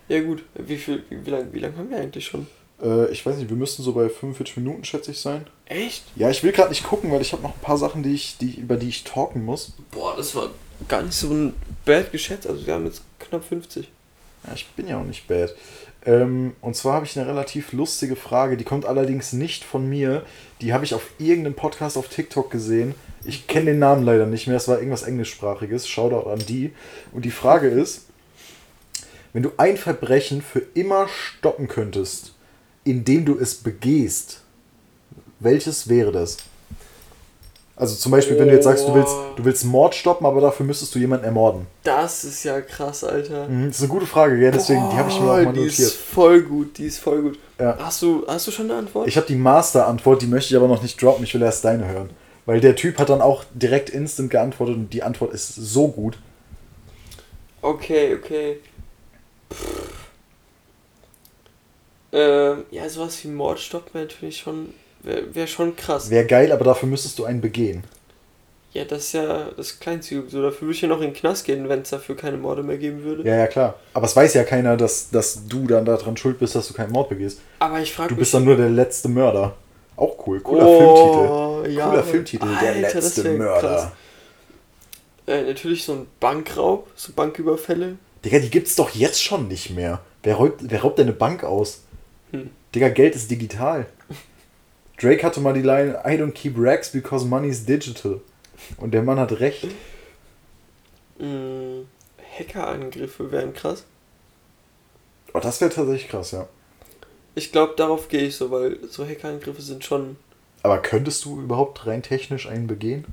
Ja, gut. Wie viel, wie, wie lange wie lang haben wir eigentlich schon? Äh, ich weiß nicht, wir müssten so bei 45 Minuten, schätze ich, sein. Echt? Ja, ich will gerade nicht gucken, weil ich habe noch ein paar Sachen, die ich, die, über die ich talken muss. Boah, das war gar nicht so ein bad geschätzt. Also wir haben jetzt knapp 50. Ja, ich bin ja auch nicht bad. Ähm, und zwar habe ich eine relativ lustige Frage, die kommt allerdings nicht von mir. Die habe ich auf irgendeinem Podcast auf TikTok gesehen. Ich kenne den Namen leider nicht mehr, es war irgendwas englischsprachiges. Shoutout an die. Und die Frage ist, wenn du ein Verbrechen für immer stoppen könntest, indem du es begehst, welches wäre das? Also zum Beispiel, wenn du jetzt sagst, du willst, du willst Mord stoppen, aber dafür müsstest du jemanden ermorden. Das ist ja krass, Alter. Mhm, Das ist eine gute Frage, ja, deswegen, die habe ich mir auch mal die ist notiert. voll gut, die ist voll gut. Ja. Hast, du, hast du schon eine Antwort? Ich habe die Master-Antwort, die möchte ich aber noch nicht droppen, ich will erst deine hören. Weil der Typ hat dann auch direkt instant geantwortet und die Antwort ist so gut. Okay, okay. Ähm, ja, sowas wie Mordstopp wäre natürlich schon, wäre wär schon krass. Wäre geil, aber dafür müsstest du einen begehen. Ja, das ist ja das Kleinzügige. So, dafür würde ich ja noch in den Knast gehen, wenn es dafür keine Morde mehr geben würde. Ja, ja, klar. Aber es weiß ja keiner, dass, dass du dann daran schuld bist, dass du keinen Mord begehst. Aber ich frage Du bist dann nur der letzte Mörder. Auch cool. Cooler Oh, Filmtitel. ja. Cooler Filmtitel. der Alter, das letzte Mörder. Äh, natürlich so ein Bankraub, so Banküberfälle. Digga, die gibt's doch jetzt schon nicht mehr. Wer raubt, wer raubt denn eine Bank aus? Hm. Digga, Geld ist digital. Drake hatte mal die Line, I don't keep racks because money is digital. Und der Mann hat recht. Mm, Hackerangriffe wären krass. Oh, das wäre tatsächlich krass, ja. Ich glaube, darauf gehe ich so, weil so Hackerangriffe sind schon. Aber könntest du überhaupt rein technisch einen begehen?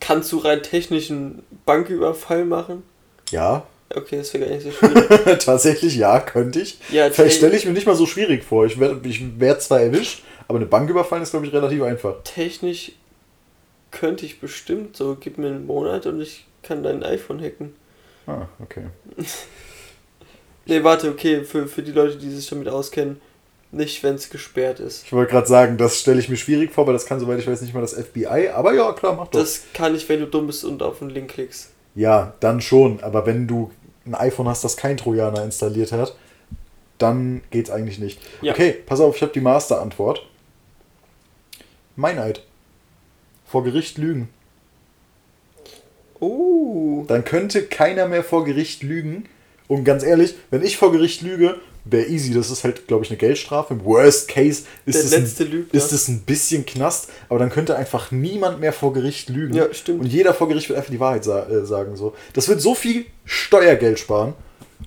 Kannst du rein technisch einen Banküberfall machen? Ja, Okay, das wäre gar nicht so schwierig. (laughs) tatsächlich ja, könnte ich. Ja, Vielleicht te- stelle ich mir nicht mal so schwierig vor. Ich werde ich werd zwar erwischt, aber eine Bank überfallen ist, glaube ich, relativ einfach. technisch könnte ich bestimmt so, gib mir einen Monat und ich kann dein iPhone hacken. Ah, okay. (laughs) Ne, warte, okay, für, für die Leute, die sich damit auskennen, nicht, wenn es gesperrt ist. Ich wollte gerade sagen, das stelle ich mir schwierig vor, weil das kann, soweit ich weiß, nicht mal das FBI. Aber ja, klar, mach doch. Das kann ich, wenn du dumm bist und auf den Link klickst. Ja, dann schon. Aber wenn du ein iPhone hast, das kein Trojaner installiert hat, dann geht's eigentlich nicht. Ja. Okay, pass auf, ich habe die Master-Antwort. Meineid. Vor Gericht lügen. Oh. Dann könnte keiner mehr vor Gericht lügen. Und ganz ehrlich, wenn ich vor Gericht lüge, wäre easy. Das ist halt, glaube ich, eine Geldstrafe. Im Worst Case ist es ein, ist es ein bisschen Knast. Aber dann könnte einfach niemand mehr vor Gericht lügen. Ja, stimmt. Und jeder vor Gericht wird einfach die Wahrheit sa äh, sagen. So. Das wird so viel Steuergeld sparen.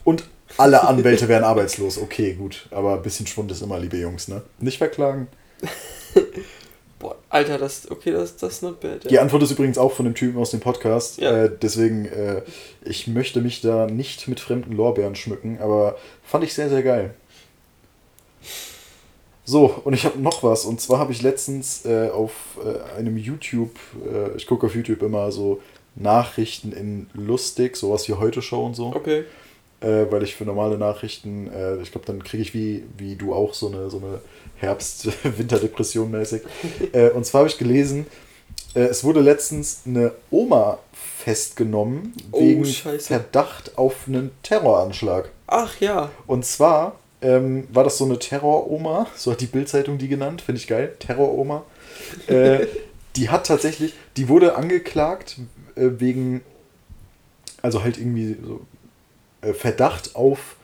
Und alle Anwälte wären arbeitslos. Okay, gut. Aber ein bisschen Schwund ist immer, liebe Jungs. Ne? Nicht verklagen. (laughs) Boah, Alter, das, okay, das, das ist not bad. Die Antwort ist übrigens auch von dem Typen aus dem Podcast. Ja. Äh, deswegen, äh, ich möchte mich da nicht mit fremden Lorbeeren schmücken, aber fand ich sehr, sehr geil. So, und ich habe noch was. Und zwar habe ich letztens äh, auf äh, einem YouTube, äh, ich gucke auf YouTube immer so Nachrichten in lustig, sowas wie Heute Show und so. Okay. Äh, weil ich für normale Nachrichten, äh, ich glaube, dann kriege ich wie, wie du auch so eine, so eine Herbst-Winterdepression mäßig. (laughs) äh, und zwar habe ich gelesen, äh, es wurde letztens eine Oma festgenommen Oh, wegen Scheiße. Verdacht auf einen Terroranschlag. Ach ja. Und zwar ähm, war das so eine Terroroma, so hat die Bildzeitung die genannt, finde ich geil, Terroroma. Äh, (laughs) die hat tatsächlich, die wurde angeklagt äh, wegen, also halt irgendwie so äh, Verdacht auf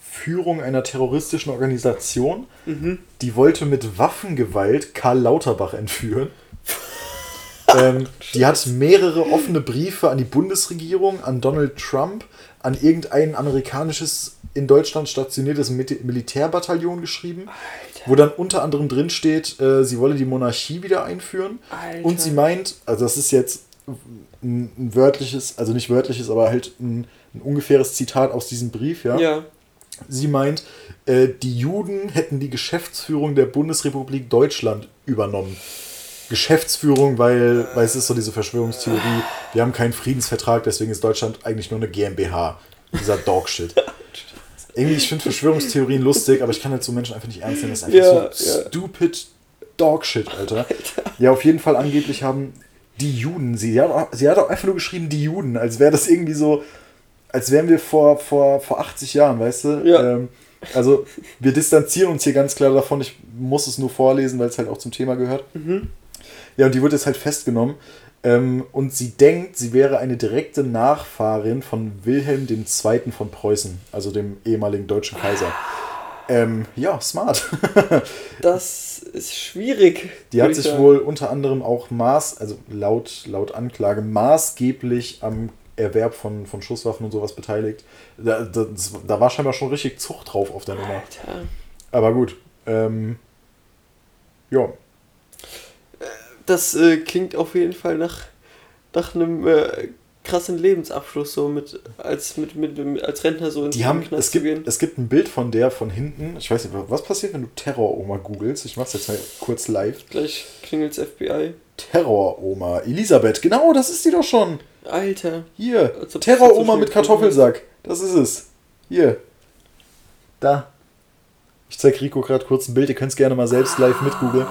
Führung einer terroristischen Organisation. Mhm. Die wollte mit Waffengewalt Karl Lauterbach entführen. (laughs) ähm, die hat mehrere offene Briefe an die Bundesregierung, an Donald Trump, an irgendein amerikanisches in Deutschland stationiertes Mil- Militärbataillon geschrieben, wo dann unter anderem drin steht, äh, sie wolle die Monarchie wieder einführen. Alter. Und sie meint, also das ist jetzt ein, ein wörtliches, also nicht wörtliches, aber halt ein, ein ungefähres Zitat aus diesem Brief, ja. Ja. Sie meint, äh, die Juden hätten die Geschäftsführung der Bundesrepublik Deutschland übernommen. Geschäftsführung, weil, weil es ist so diese Verschwörungstheorie, wir haben keinen Friedensvertrag, deswegen ist Deutschland eigentlich nur eine GmbH. Dieser Dogshit. (laughs) Irgendwie, ich finde Verschwörungstheorien lustig, aber ich kann halt so Menschen einfach nicht ernst nehmen. Das ist einfach Ja, so ja. stupid Dogshit, Alter. Ja, auf jeden Fall angeblich haben die Juden, sie hat, auch- sie hat auch einfach nur geschrieben, die Juden, als wäre das irgendwie so, als wären wir vor, vor, vor 80 Jahren, weißt du? Ja. Ähm, Also, wir distanzieren uns hier ganz klar davon. Ich muss es nur vorlesen, weil es halt auch zum Thema gehört. Mhm. Ja, und die wird jetzt halt festgenommen. Ähm, und sie denkt, sie wäre eine direkte Nachfahrin von Wilhelm II. von Preußen, also dem ehemaligen deutschen Kaiser. Ähm, ja, smart. (laughs) Das ist schwierig. Die hat ich sich sagen. wohl unter anderem auch maß, also laut, laut Anklage, maßgeblich am Erwerb von, von Schusswaffen und sowas beteiligt. Da, das, da war scheinbar schon richtig Zucht drauf auf der Nummer. Alter. Aber gut. Ähm, ja, Das äh, klingt auf jeden Fall nach, nach einem äh, krassen Lebensabschluss, so mit als, mit, mit, als Rentner so ins die haben, Knast es gibt, gehen. es gibt ein Bild von der von hinten. Ich weiß nicht, was passiert, wenn du Terroroma googelst? Ich mach's jetzt mal kurz live. Gleich klingelt's FBI. Terroroma. Elisabeth, genau, das ist die doch schon. Alter. Hier. Das so mit Kartoffelsack. Das ist es. Hier. Da. Ich zeig Rico gerade kurz ein Bild, ihr könnt es gerne mal selbst live mitgoogeln.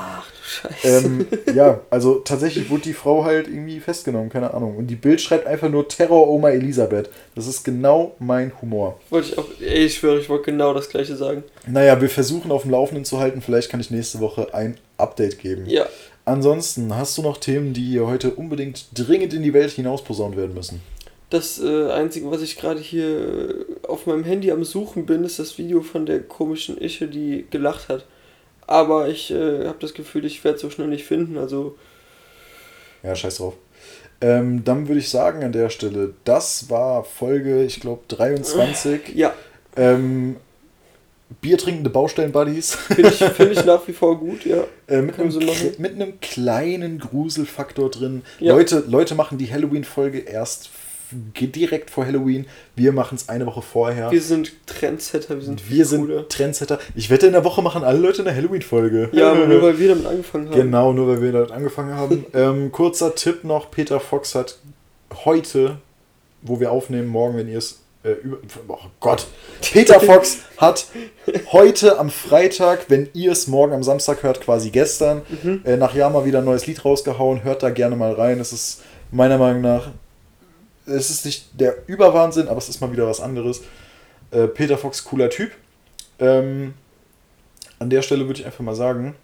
Scheiße. Ähm, ja, also tatsächlich wurde die Frau halt irgendwie festgenommen, keine Ahnung. Und die Bild schreibt einfach nur Terroroma Elisabeth. Das ist genau mein Humor. Wollte ich auch, ey, ich schwöre, ich wollte genau das gleiche sagen. Naja, wir versuchen auf dem Laufenden zu halten. Vielleicht kann ich nächste Woche ein Update geben. Ja. Ansonsten, hast du noch Themen, die hier heute unbedingt dringend in die Welt hinausposaunt werden müssen? Das äh, Einzige, was ich gerade hier äh, auf meinem Handy am Suchen bin, ist das Video von der komischen Ische, die gelacht hat. Aber ich äh, habe das Gefühl, ich werde so schnell nicht finden. Also, Ja, scheiß drauf. Ähm, dann würde ich sagen an der Stelle, das war Folge, ich glaube, 23. ja, Ähm, Biertrinkende Baustellen-Buddies. finde ich, find ich (laughs) nach wie vor gut, ja. Äh, mit, einem, mit einem kleinen Gruselfaktor drin. Ja. Leute, Leute machen die Halloween-Folge erst direkt vor Halloween. Wir machen es eine Woche vorher. Wir sind Trendsetter, wir sind Wir sind cooler. Trendsetter. Ich wette, in der Woche machen alle Leute eine Halloween-Folge. Ja, (laughs) aber nur weil wir damit angefangen haben. Genau, nur weil wir damit angefangen haben. (laughs) ähm, kurzer Tipp noch: Peter Fox hat heute, wo wir aufnehmen, morgen, wenn ihr es. Äh, oh Gott. Peter (laughs) Fox hat heute am Freitag, wenn ihr es morgen am Samstag hört, quasi gestern, Mhm. äh, nach Jahr mal wieder ein neues Lied rausgehauen. Hört da gerne mal rein. Es ist meiner Meinung nach. Es ist nicht der Überwahnsinn, aber es ist mal wieder was anderes. Äh, Peter Fox, cooler Typ. Ähm, an der Stelle würde ich einfach mal sagen,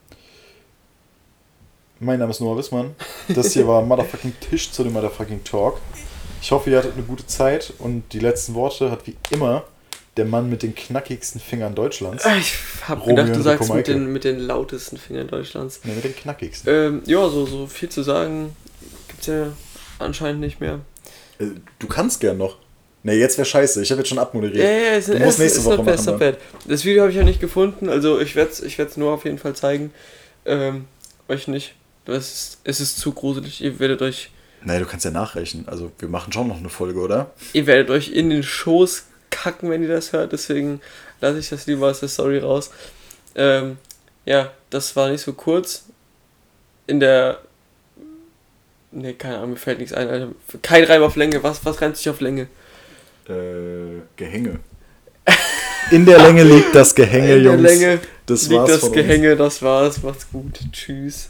mein Name ist Noah Wissmann. Das hier war Motherfucking Tisch zu dem Motherfucking Talk. Ich hoffe, ihr hattet eine gute Zeit und die letzten Worte hat wie immer der Mann mit den knackigsten Fingern Deutschlands. Ich habe Romeo gedacht, du sagst mit den, mit den lautesten Fingern Deutschlands. Ne, mit den knackigsten. Ähm, ja, so, so viel zu sagen gibt's ja anscheinend nicht mehr. Äh, du kannst gern noch. Ne, jetzt wäre scheiße. Ich habe jetzt schon abmoderiert. Ja, ja, es, Du musst nächste Woche bad, machen, bad. Das Video habe ich ja nicht gefunden, also ich werde es ich werd's nur auf jeden Fall zeigen. Ähm, euch nicht. Das ist, es ist zu gruselig. Ihr werdet euch, Nee, du kannst ja nachrechnen. Also, wir machen schon noch eine Folge, oder? ihr werdet euch in den Schoß kacken, wenn ihr das hört. Deswegen lasse ich das lieber aus der Story raus. Ähm, ja, das war nicht so kurz. In der. Ne, keine Ahnung, mir fällt nichts ein, Alter. Kein Reim auf Länge. Was, was reimt sich auf Länge? Äh, Gehänge. (laughs) In der Länge liegt das Gehänge, In der Jungs. Länge das liegt war's das von uns. Gehänge, das war's. Macht's gut. Tschüss.